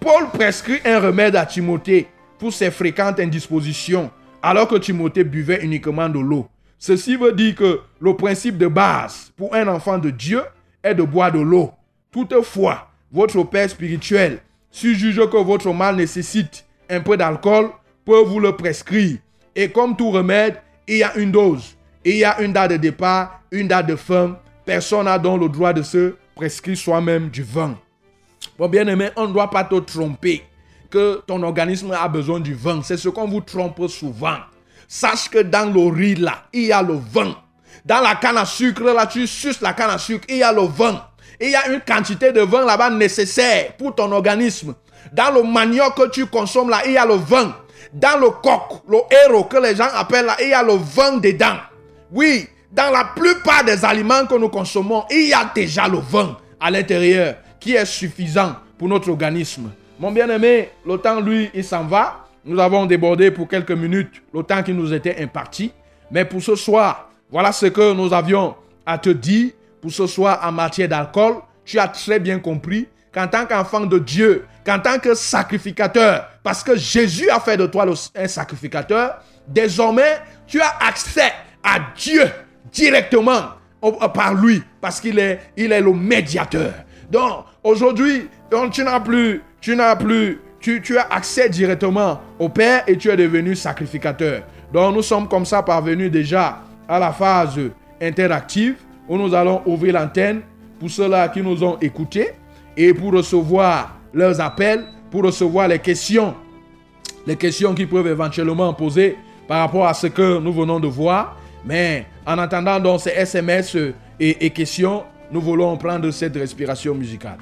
Paul prescrit un remède à Timothée pour ses fréquentes indispositions, alors que Timothée buvait uniquement de l'eau. Ceci veut dire que le principe de base pour un enfant de Dieu est de boire de l'eau. Toutefois, votre Père spirituel, s'il juge que votre mal nécessite un peu d'alcool, peut vous le prescrire. Et comme tout remède, il y a une dose. Il y a une date de départ, une date de fin. Personne n'a donc le droit de se prescrire soi-même du vin. Bon, bien aimé, on ne doit pas te tromper que ton organisme a besoin du vin. C'est ce qu'on vous trompe souvent. Sache que dans le riz là, il y a le vin. Dans la canne à sucre là, tu suces la canne à sucre, il y a le vin. Il y a une quantité de vin là-bas nécessaire pour ton organisme. Dans le manioc que tu consommes là, il y a le vin. Dans le coq, le héros que les gens appellent là, il y a le vin dedans. Oui, dans la plupart des aliments que nous consommons, il y a déjà le vin à l'intérieur qui est suffisant pour notre organisme. Mon bien-aimé, le temps, lui, il s'en va. Nous avons débordé pour quelques minutes le temps qui nous était imparti. Mais pour ce soir, voilà ce que nous avions à te dire. Pour ce soir, en matière d'alcool, tu as très bien compris qu'en tant qu'enfant de Dieu, qu'en tant que sacrificateur, parce que Jésus a fait de toi un sacrificateur, désormais, tu as accès à Dieu directement par lui, parce qu'il est, il est le médiateur. Donc, aujourd'hui, tu n'as plus, tu n'as plus, tu, tu as accès directement au Père et tu es devenu sacrificateur. Donc, nous sommes comme ça parvenus déjà à la phase interactive où nous allons ouvrir l'antenne pour ceux-là qui nous ont écoutés et pour recevoir leurs appels, pour recevoir les questions, les questions qu'ils peuvent éventuellement poser par rapport à ce que nous venons de voir. Mais en attendant donc ces SMS et, et questions, nous voulons prendre cette respiration musicale.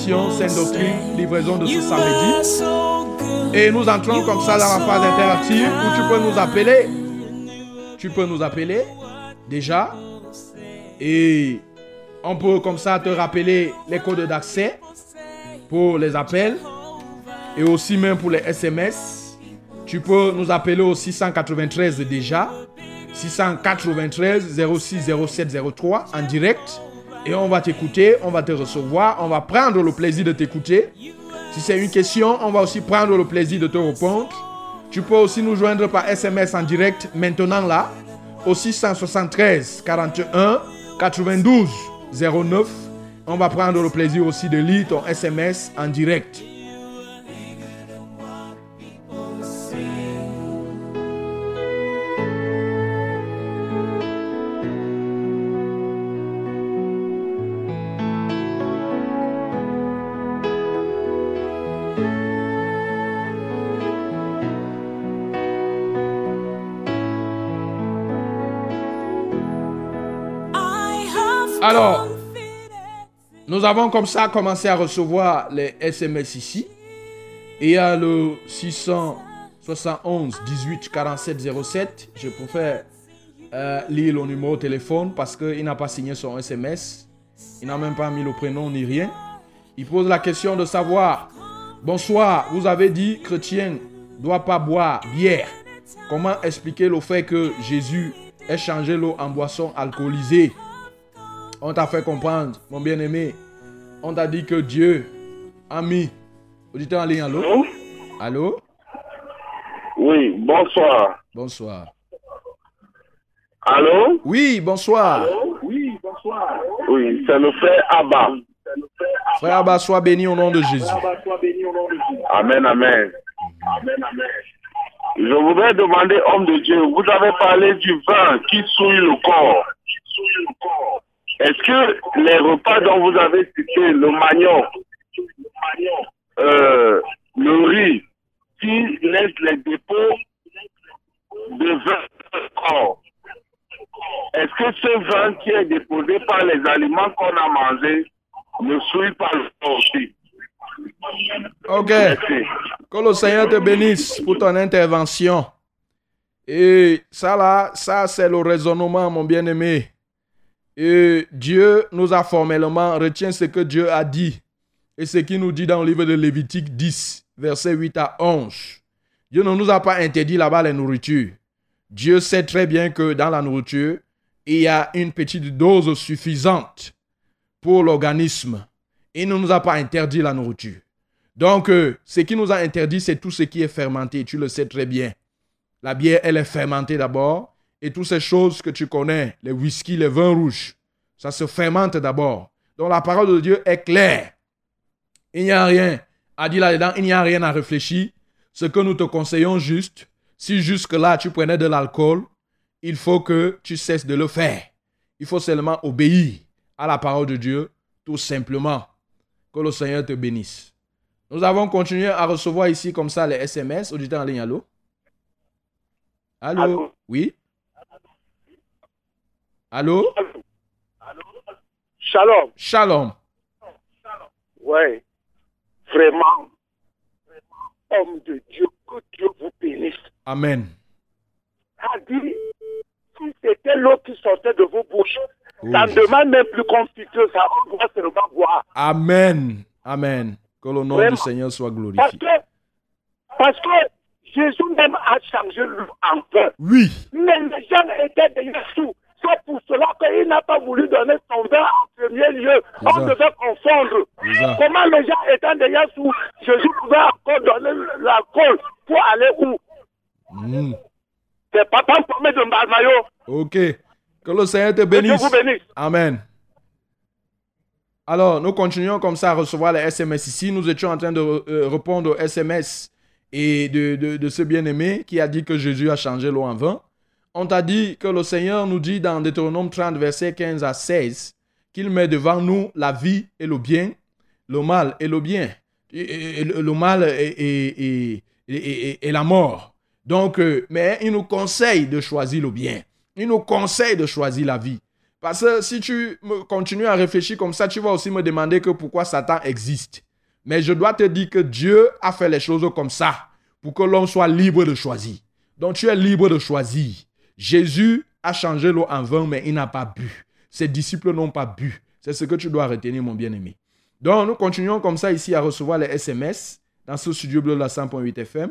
Émission Sainte Doctrine, livraison de ce samedi. Et nous entrons comme ça dans la phase interactive où tu peux nous appeler. Tu peux nous appeler déjà. Et on peut comme ça te rappeler les codes d'accès pour les appels et aussi même pour les SMS. Tu peux nous appeler au 693 déjà. 693 06 07 03 en direct. Et on va t'écouter, on va te recevoir, on va prendre le plaisir de t'écouter. Si c'est une question, on va aussi prendre le plaisir de te répondre. Tu peux aussi nous joindre par SMS en direct maintenant là au 673 41 92 09. On va prendre le plaisir aussi de lire ton SMS en direct. Alors. Nous avons comme ça commencé à recevoir les SMS ici. Et a le 671 18 47 07. Je préfère euh, lire le numéro de téléphone parce qu'il n'a pas signé son SMS. Il n'a même pas mis le prénom ni rien. Il pose la question de savoir Bonsoir, vous avez dit chrétien ne doit pas boire bière. Comment expliquer le fait que Jésus ait changé l'eau en boisson alcoolisée? On t'a fait comprendre, mon bien-aimé. On t'a dit que Dieu a mis. Auditeur en ligne, allô? Allô? Allô? Oui, bonsoir. Bonsoir. Allô? Oui, bonsoir. Oui, bonsoir. Oui, c'est le frère Abba. Frère Abba, sois béni au nom de Jésus. Amen, amen. Je voudrais demander, homme de Dieu, vous avez parlé du vin qui souille le corps. Est-ce que les repas dont vous avez cité, le manioc, euh, le riz, qui laissent les dépôts de vin corps, est-ce que ce vin qui est déposé par les aliments qu'on a mangés ne souille pas le corps aussi? Ok. Que le Seigneur te bénisse pour ton intervention. Et ça là, ça c'est le raisonnement, mon bien-aimé. Et Dieu nous a formellement, retiens ce que Dieu a dit. Et ce qu'il nous dit dans le livre de Lévitique 10, versets 8 à 11. Dieu ne nous a pas interdit là-bas la nourriture. Dieu sait très bien que dans la nourriture, il y a une petite dose suffisante pour l'organisme. Il ne nous a pas interdit la nourriture. Donc, euh, ce qui nous a interdit, c'est tout ce qui est fermenté. Tu le sais très bien. La bière, elle est fermentée d'abord. Et toutes ces choses que tu connais, les whisky, les vins rouges, ça se fermente d'abord. Donc, la parole de Dieu est claire. Il n'y a rien à dire là-dedans. Il n'y a rien à réfléchir. Ce que nous te conseillons juste, si jusque-là tu prenais de l'alcool, il faut que tu cesses de le faire. Il faut seulement obéir à la parole de Dieu tout simplement. Que le Seigneur te bénisse. Nous avons continué à recevoir ici comme ça les SMS. Auditeur en ligne, allô? Allô? Allô? Oui? Allô? Shalom. Shalom. Ouais. Vraiment. Homme de Dieu, que Dieu vous bénisse. Amen. A dit, si c'était l'eau qui sortait de vos bouches, Oui. ça ne demande même plus qu'on ça, on doit seulement boire. Amen. Amen. Que le nom Vraiment. du Seigneur soit Parce glorifié. que, parce que Jésus même a changé l'eau en vin. Oui. Mais les gens étaient déjà sous. C'est pour cela qu'il n'a pas voulu donner son vin en premier lieu. On devait confondre. Comment les gens étant déjà sous, Jésus pouvait encore donner l'alcool pour aller où? Mm. C'est pas pas promet de Mbalmayo. Ok. Que le Seigneur te Que Dieu bénisse. vous bénisse. Amen. Alors, nous continuons comme ça à recevoir les SMS ici. Nous étions en train de euh, répondre aux SMS et de, de, de ce bien-aimé qui a dit que Jésus a changé l'eau en vin. On t'a dit que le Seigneur nous dit dans Deutéronome 30, versets 15 à 16, qu'il met devant nous la vie et le bien, le mal et le bien, le mal et, la mort. Donc, euh, mais il nous conseille de choisir le bien. Il nous conseille de choisir la vie. Parce que si tu continues à réfléchir comme ça, tu vas aussi me demander que pourquoi Satan existe. Mais je dois te dire que Dieu a fait les choses comme ça pour que l'homme soit libre de choisir. Donc tu es libre de choisir. Jésus a changé l'eau en vin, mais il n'a pas bu. Ses disciples n'ont pas bu. C'est ce que tu dois retenir, mon bien-aimé. Donc nous continuons comme ça ici à recevoir les SMS dans ce studio bleu de la 100.8 FM.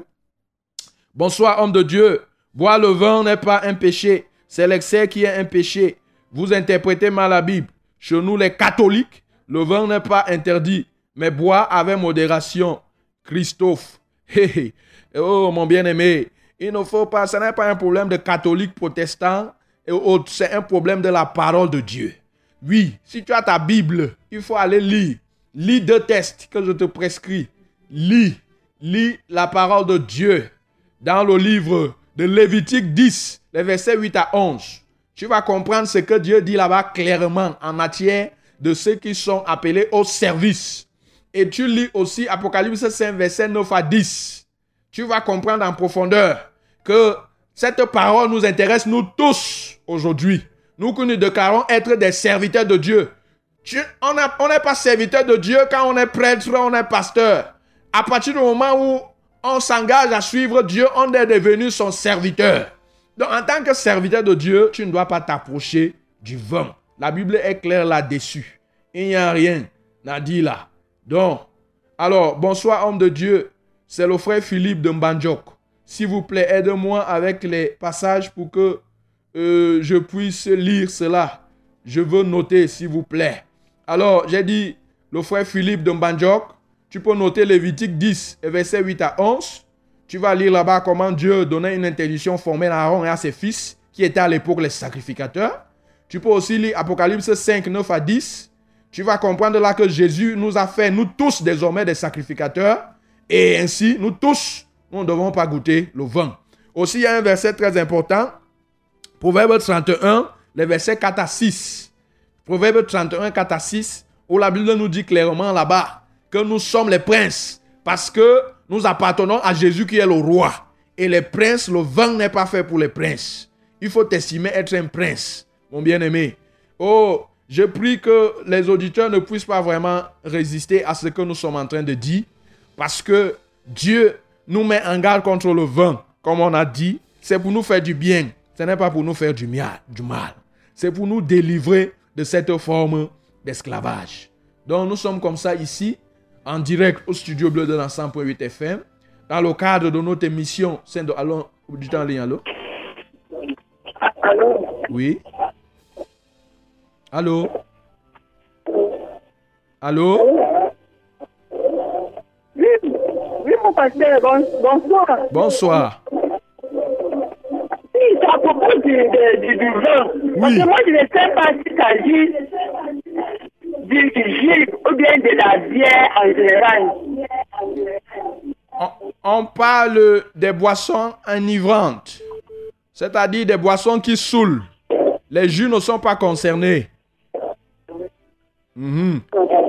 Bonsoir, homme de Dieu. Boire le vin n'est pas un péché, c'est l'excès qui est un péché. Vous interprétez mal la Bible. Chez nous, les catholiques, le vin n'est pas interdit, mais boire avec modération. Christophe. (laughs) Hé. Oh, mon bien-aimé, il ne faut pas, ce n'est pas un problème de catholique, protestant et autres, c'est un problème de la parole de Dieu. Oui, si tu as ta Bible, il faut aller lire. Lis deux textes que je te prescris. Lis, lis la parole de Dieu dans le livre de Lévitique 10, les versets 8 à 11. Tu vas comprendre ce que Dieu dit là-bas clairement en matière de ceux qui sont appelés au service. Et tu lis aussi Apocalypse 5, verset 9 à 10. Tu vas comprendre en profondeur que cette parole nous intéresse nous tous aujourd'hui. Nous que nous déclarons être des serviteurs de Dieu. On n'est pas serviteur de Dieu quand on est prêtre, on est pasteur. À partir du moment où on s'engage à suivre Dieu, on est devenu son serviteur. Donc, en tant que serviteur de Dieu, tu ne dois pas t'approcher du vin. La Bible est claire là-dessus. Il n'y a rien à dire là. Donc, alors, bonsoir, homme de Dieu. C'est le frère Philippe de Mbandjok. S'il vous plaît, aide-moi avec les passages pour que euh, je puisse lire cela. Je veux noter, s'il vous plaît. Alors, j'ai dit, le frère Philippe de Mbandjok, tu peux noter Lévitique 10, versets 8 à 11. Tu vas lire là-bas comment Dieu donnait une interdiction formelle à Aaron et à ses fils, qui étaient à l'époque les sacrificateurs. Tu peux aussi lire Apocalypse 5, 9 à 10. Tu vas comprendre là que Jésus nous a fait, nous tous désormais, des sacrificateurs. Et ainsi, nous tous, nous ne devons pas goûter le vin. Aussi, il y a un verset très important. Proverbe 31, les versets 4 à 6. Proverbe 31, 4 à 6, où la Bible nous dit clairement là-bas que nous sommes les princes parce que nous appartenons à Jésus qui est le roi. Et les princes, le vin n'est pas fait pour les princes. Il faut t'estimer être un prince, mon bien-aimé. Oh, je prie que les auditeurs ne puissent pas vraiment résister à ce que nous sommes en train de dire parce que Dieu nous met en garde contre le vin, comme on a dit. C'est pour nous faire du bien. Ce n'est pas pour nous faire du mal. Du mal. C'est pour nous délivrer de cette forme d'esclavage. Donc nous sommes comme ça ici, en direct au studio bleu de la 100.8 FM, dans le cadre de notre émission Saint de Allons, du temps ligne, allô? Allô? Oui. Allô? Allô? Pasteur, bon- bonsoir. Bonsoir. Oui, c'est à propos du, de- du, du vin. Parce que moi, je ne sais pas s'il s'agit du gin ou bien de la bière en général. On, on parle des boissons enivrantes, c'est-à-dire des boissons qui saoulent. Les jus ne sont pas concernés.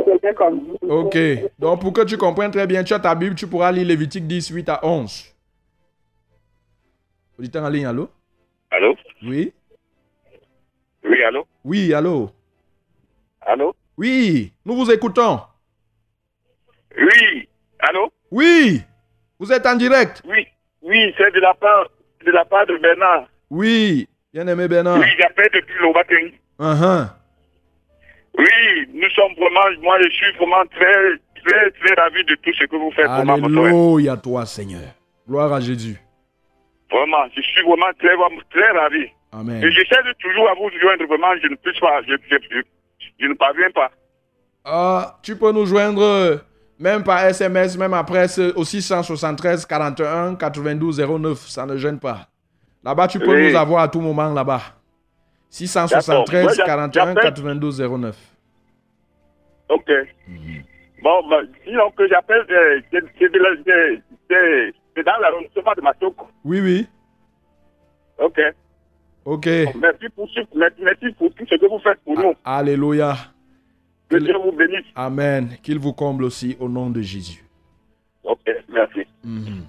Quelqu'un comme vous. Ok. Donc, pour que tu comprennes très bien, tu as ta Bible, tu pourras lire Lévitique 10, 8 à 11. Auditeur en ligne, allô? Allô? Oui? Oui, allô? Oui, allô? Allô? Oui, nous vous écoutons. Oui, allô? Oui, vous êtes en direct. Oui, oui, c'est de la part de la part de Bernard. Oui, bien-aimé Bernard. Oui, j'appelle depuis Lobating. Uh-huh. Oui, nous sommes vraiment, moi je suis vraiment très, très, très ravi de tout ce que vous faites pour ma frère. Alléluia toi, Seigneur. Gloire à Jésus. Vraiment, je suis vraiment très, très ravi. Amen. Et j'essaie de toujours à vous joindre, vraiment, je ne peux pas, je, je, je, je ne parviens pas. Ah, tu peux nous joindre même par SMS, même après au 673 41 92 09. Ça ne gêne pas. Là-bas, tu peux Oui. nous avoir à tout moment là-bas. 673 D'accord. Moi, j'a- 41 j'appelle- 92 09. Ok. Bon, bah, sinon que j'appelle, euh, c'est dans l'arrondissement de Matoko. Oui, oui. Ok. Ok. Merci pour, merci merci pour tout ce que vous faites pour nous. Alléluia. Que Dieu vous bénisse. Amen. Qu'il vous comble aussi au nom de Jésus. Ok, merci. Mhm.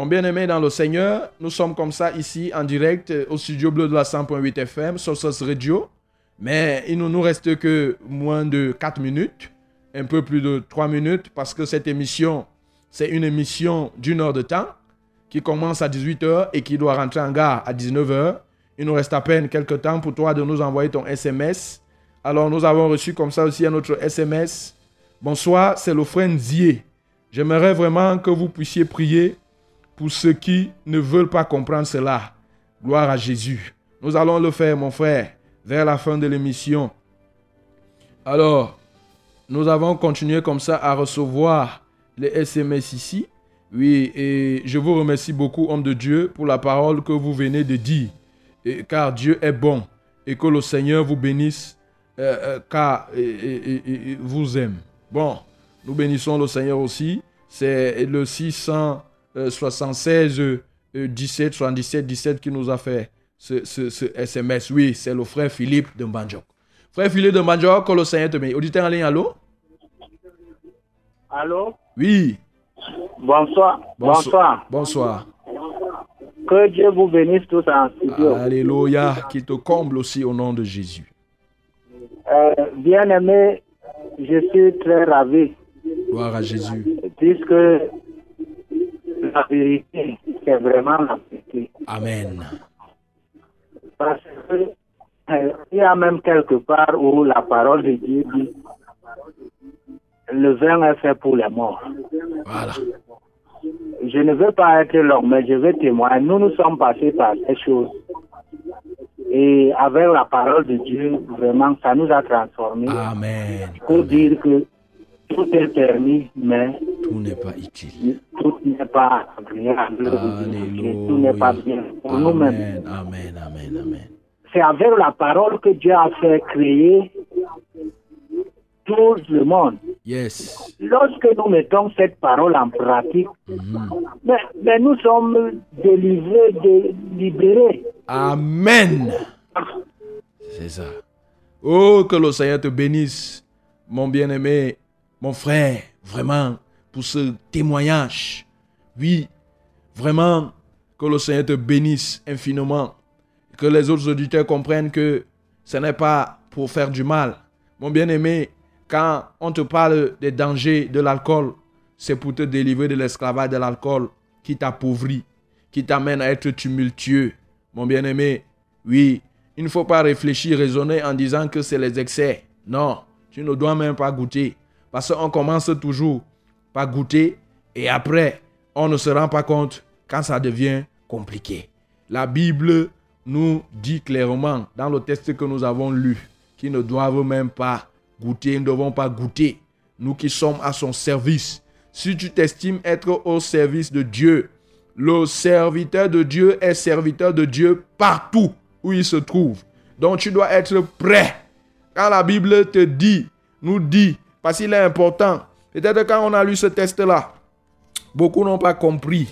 Mon bien-aimé dans le Seigneur, nous sommes comme ça ici en direct euh, au studio bleu de la 100.8 FM, Sources Radio. Mais il ne nous reste que moins de 4 minutes, un peu plus de 3 minutes, parce que cette émission, c'est une émission d'une heure de temps qui commence à 18h et qui doit rentrer en gare à 19h. Il nous reste à peine quelques temps pour toi de nous envoyer ton SMS. Alors nous avons reçu comme ça aussi un autre SMS. Bonsoir, c'est le frère Nzier. J'aimerais vraiment que vous puissiez prier pour ceux qui ne veulent pas comprendre cela, gloire à Jésus. Nous allons le faire, mon frère, vers la fin de l'émission. Alors, nous avons continué comme ça à recevoir les SMS ici. Oui, et je vous remercie beaucoup, homme de Dieu, pour la parole que vous venez de dire. Et, car Dieu est bon et que le Seigneur vous bénisse, euh, euh, car il vous aime. Bon, nous bénissons le Seigneur aussi. C'est le 600. 76 17 77 17 qui nous a fait ce, ce, SMS. Oui, c'est le frère Philippe de Mbanjok. Frère Philippe de Mbanjok, que le Seigneur te bénisse. Auditeur en ligne, allô? Allô? Oui. Bonsoir. Bonsoir. Bonsoir. Que Dieu vous bénisse tous en studio. Alléluia. qui te comble aussi au nom de Jésus. Euh, Bien aimé, je suis très ravi. Gloire à Jésus. Puisque la vérité, c'est vraiment la vérité. Amen. Parce que euh, il y a même quelque part où la parole de Dieu dit le vin est fait pour les morts. Voilà. Je ne veux pas être long, mais je vais témoigner. Nous nous sommes passés par ces choses. Et avec la parole de Dieu, vraiment, ça nous a transformés. Amen. Pour dire que tout est permis, mais Tout n'est pas utile. tout n'est pas agréable. Tout n'est pas bien pour nous-mêmes. Amen. Amen. Amen. Amen. C'est avec la parole que Dieu a fait créer tout le monde. Yes. Lorsque nous mettons cette parole en pratique, mais, mais nous sommes délivrés, dé- libérés. Amen. C'est ça. Oh, que le Seigneur te bénisse, mon bien-aimé, mon frère, vraiment, pour ce témoignage. Oui, vraiment, que le Seigneur te bénisse infiniment. Que les autres auditeurs comprennent que ce n'est pas pour faire du mal. Mon bien-aimé, quand on te parle des dangers de l'alcool, c'est pour te délivrer de l'esclavage de l'alcool qui t'appauvrit, qui t'amène à être tumultueux. Mon bien-aimé, oui, il ne faut pas réfléchir, raisonner en disant que c'est les excès. Non, tu ne dois même pas goûter. Parce qu'on commence toujours par goûter et après, on ne se rend pas compte quand ça devient compliqué. La Bible nous dit clairement dans le texte que nous avons lu qu'ils ne doivent même pas goûter, nous ne devons pas goûter. Nous qui sommes à son service. Si tu t'estimes être au service de Dieu, le serviteur de Dieu est serviteur de Dieu partout où il se trouve. Donc tu dois être prêt. Quand la Bible te dit, nous dit, parce qu'il est important, peut-être quand on a lu ce texte-là, beaucoup n'ont pas compris.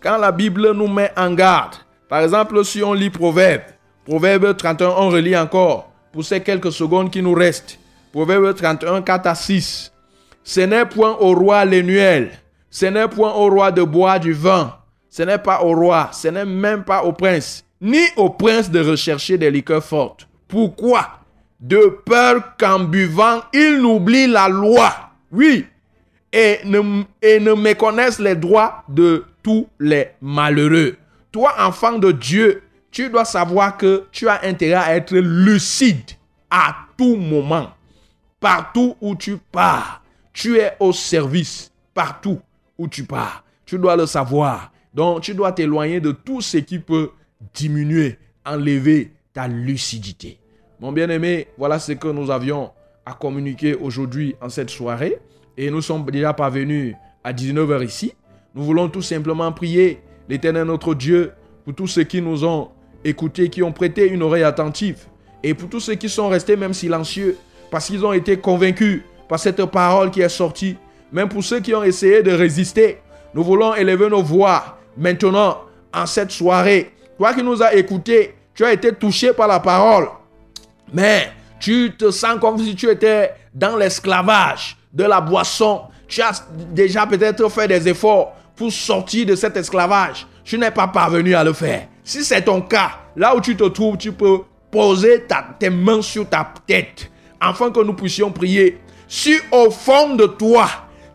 Quand la Bible nous met en garde, par exemple, si on lit Proverbe, Proverbe 31, on relit encore, pour ces quelques secondes qui nous restent. Proverbe 31, 4 à 6. Ce n'est point au roi l'énuel, ce n'est point au roi de boire du vin, ce n'est pas au roi, ce n'est même pas au prince, ni au prince de rechercher des liqueurs fortes. Pourquoi? De peur qu'en buvant, il n'oublie la loi. Oui. Et ne, et ne méconnaisse les droits de tous les malheureux. Toi, enfant de Dieu, tu dois savoir que tu as intérêt à être lucide à tout moment. Partout où tu pars, tu es au service. Partout où tu pars, tu dois le savoir. Donc, tu dois t'éloigner de tout ce qui peut diminuer, enlever ta lucidité. Mon bien-aimé, voilà ce que nous avions à communiquer aujourd'hui en cette soirée. Et nous sommes déjà parvenus à 19h ici. Nous voulons tout simplement prier l'éternel notre Dieu pour tous ceux qui nous ont écoutés, qui ont prêté une oreille attentive. Et pour tous ceux qui sont restés même silencieux parce qu'ils ont été convaincus par cette parole qui est sortie. Même pour ceux qui ont essayé de résister, nous voulons élever nos voix maintenant en cette soirée. Toi qui nous as écoutés, tu as été touché par la parole. Mais tu te sens comme si tu étais dans l'esclavage de la boisson. Tu as déjà peut-être fait des efforts pour sortir de cet esclavage. Tu n'es pas parvenu à le faire. Si c'est ton cas, là où tu te trouves, tu peux poser ta, tes mains sur ta tête afin que nous puissions prier. Si au fond de toi,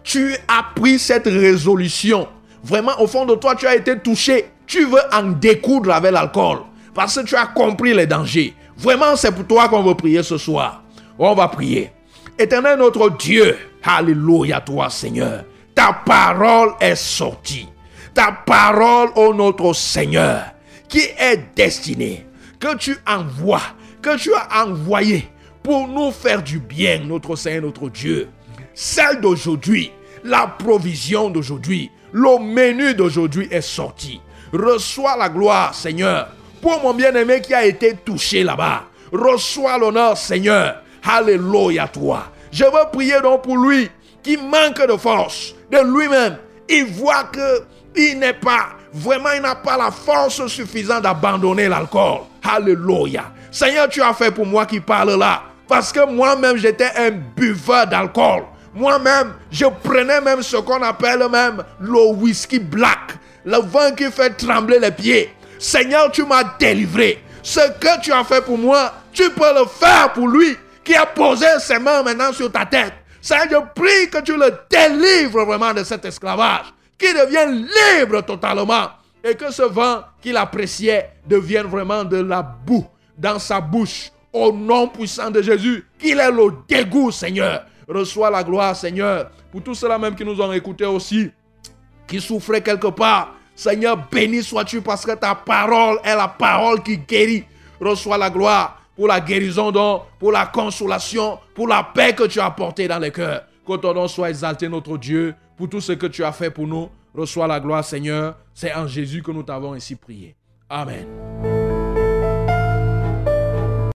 tu as pris cette résolution, vraiment au fond de toi, tu as été touché, tu veux en découdre avec l'alcool parce que tu as compris les dangers. Vraiment, c'est pour toi qu'on veut prier ce soir. On va prier. Éternel notre Dieu, Alléluia toi Seigneur. Ta parole est sortie. Ta parole, ô notre Seigneur, qui est destinée, que tu envoies, que tu as envoyé pour nous faire du bien, notre Seigneur, notre Dieu. Celle d'aujourd'hui, la provision d'aujourd'hui, le menu d'aujourd'hui est sorti. Reçois la gloire, Seigneur, pour mon bien-aimé qui a été touché là-bas. Reçois l'honneur, Seigneur. Alléluia toi. Je veux prier donc pour lui qui manque de force de lui-même. Il voit que il n'est pas, vraiment, il n'a pas la force suffisante d'abandonner l'alcool. Alléluia. Seigneur, tu as fait pour moi qui parle là. Parce que moi-même, j'étais un buveur d'alcool. Moi-même, je prenais même ce qu'on appelle même le whisky black. Le vin qui fait trembler les pieds. Seigneur, tu m'as délivré. Ce que tu as fait pour moi, tu peux le faire pour lui qui a posé ses mains maintenant sur ta tête. Seigneur, je prie que tu le délivres vraiment de cet esclavage, qu'il devienne libre totalement et que ce vin qu'il appréciait devienne vraiment de la boue dans sa bouche. Au nom puissant de Jésus, qu'il ait le dégoût, Seigneur. Reçois la gloire, Seigneur. Pour tous ceux-là même qui nous ont écoutés aussi, qui souffraient quelque part, Seigneur, béni sois-tu parce que ta parole est la parole qui guérit. Reçois la gloire pour la guérison, pour la consolation, pour la paix que tu as apportée dans les cœurs. Que ton nom soit exalté, notre Dieu, pour tout ce que tu as fait pour nous. Reçois la gloire, Seigneur. C'est en Jésus que nous t'avons ainsi prié. Amen.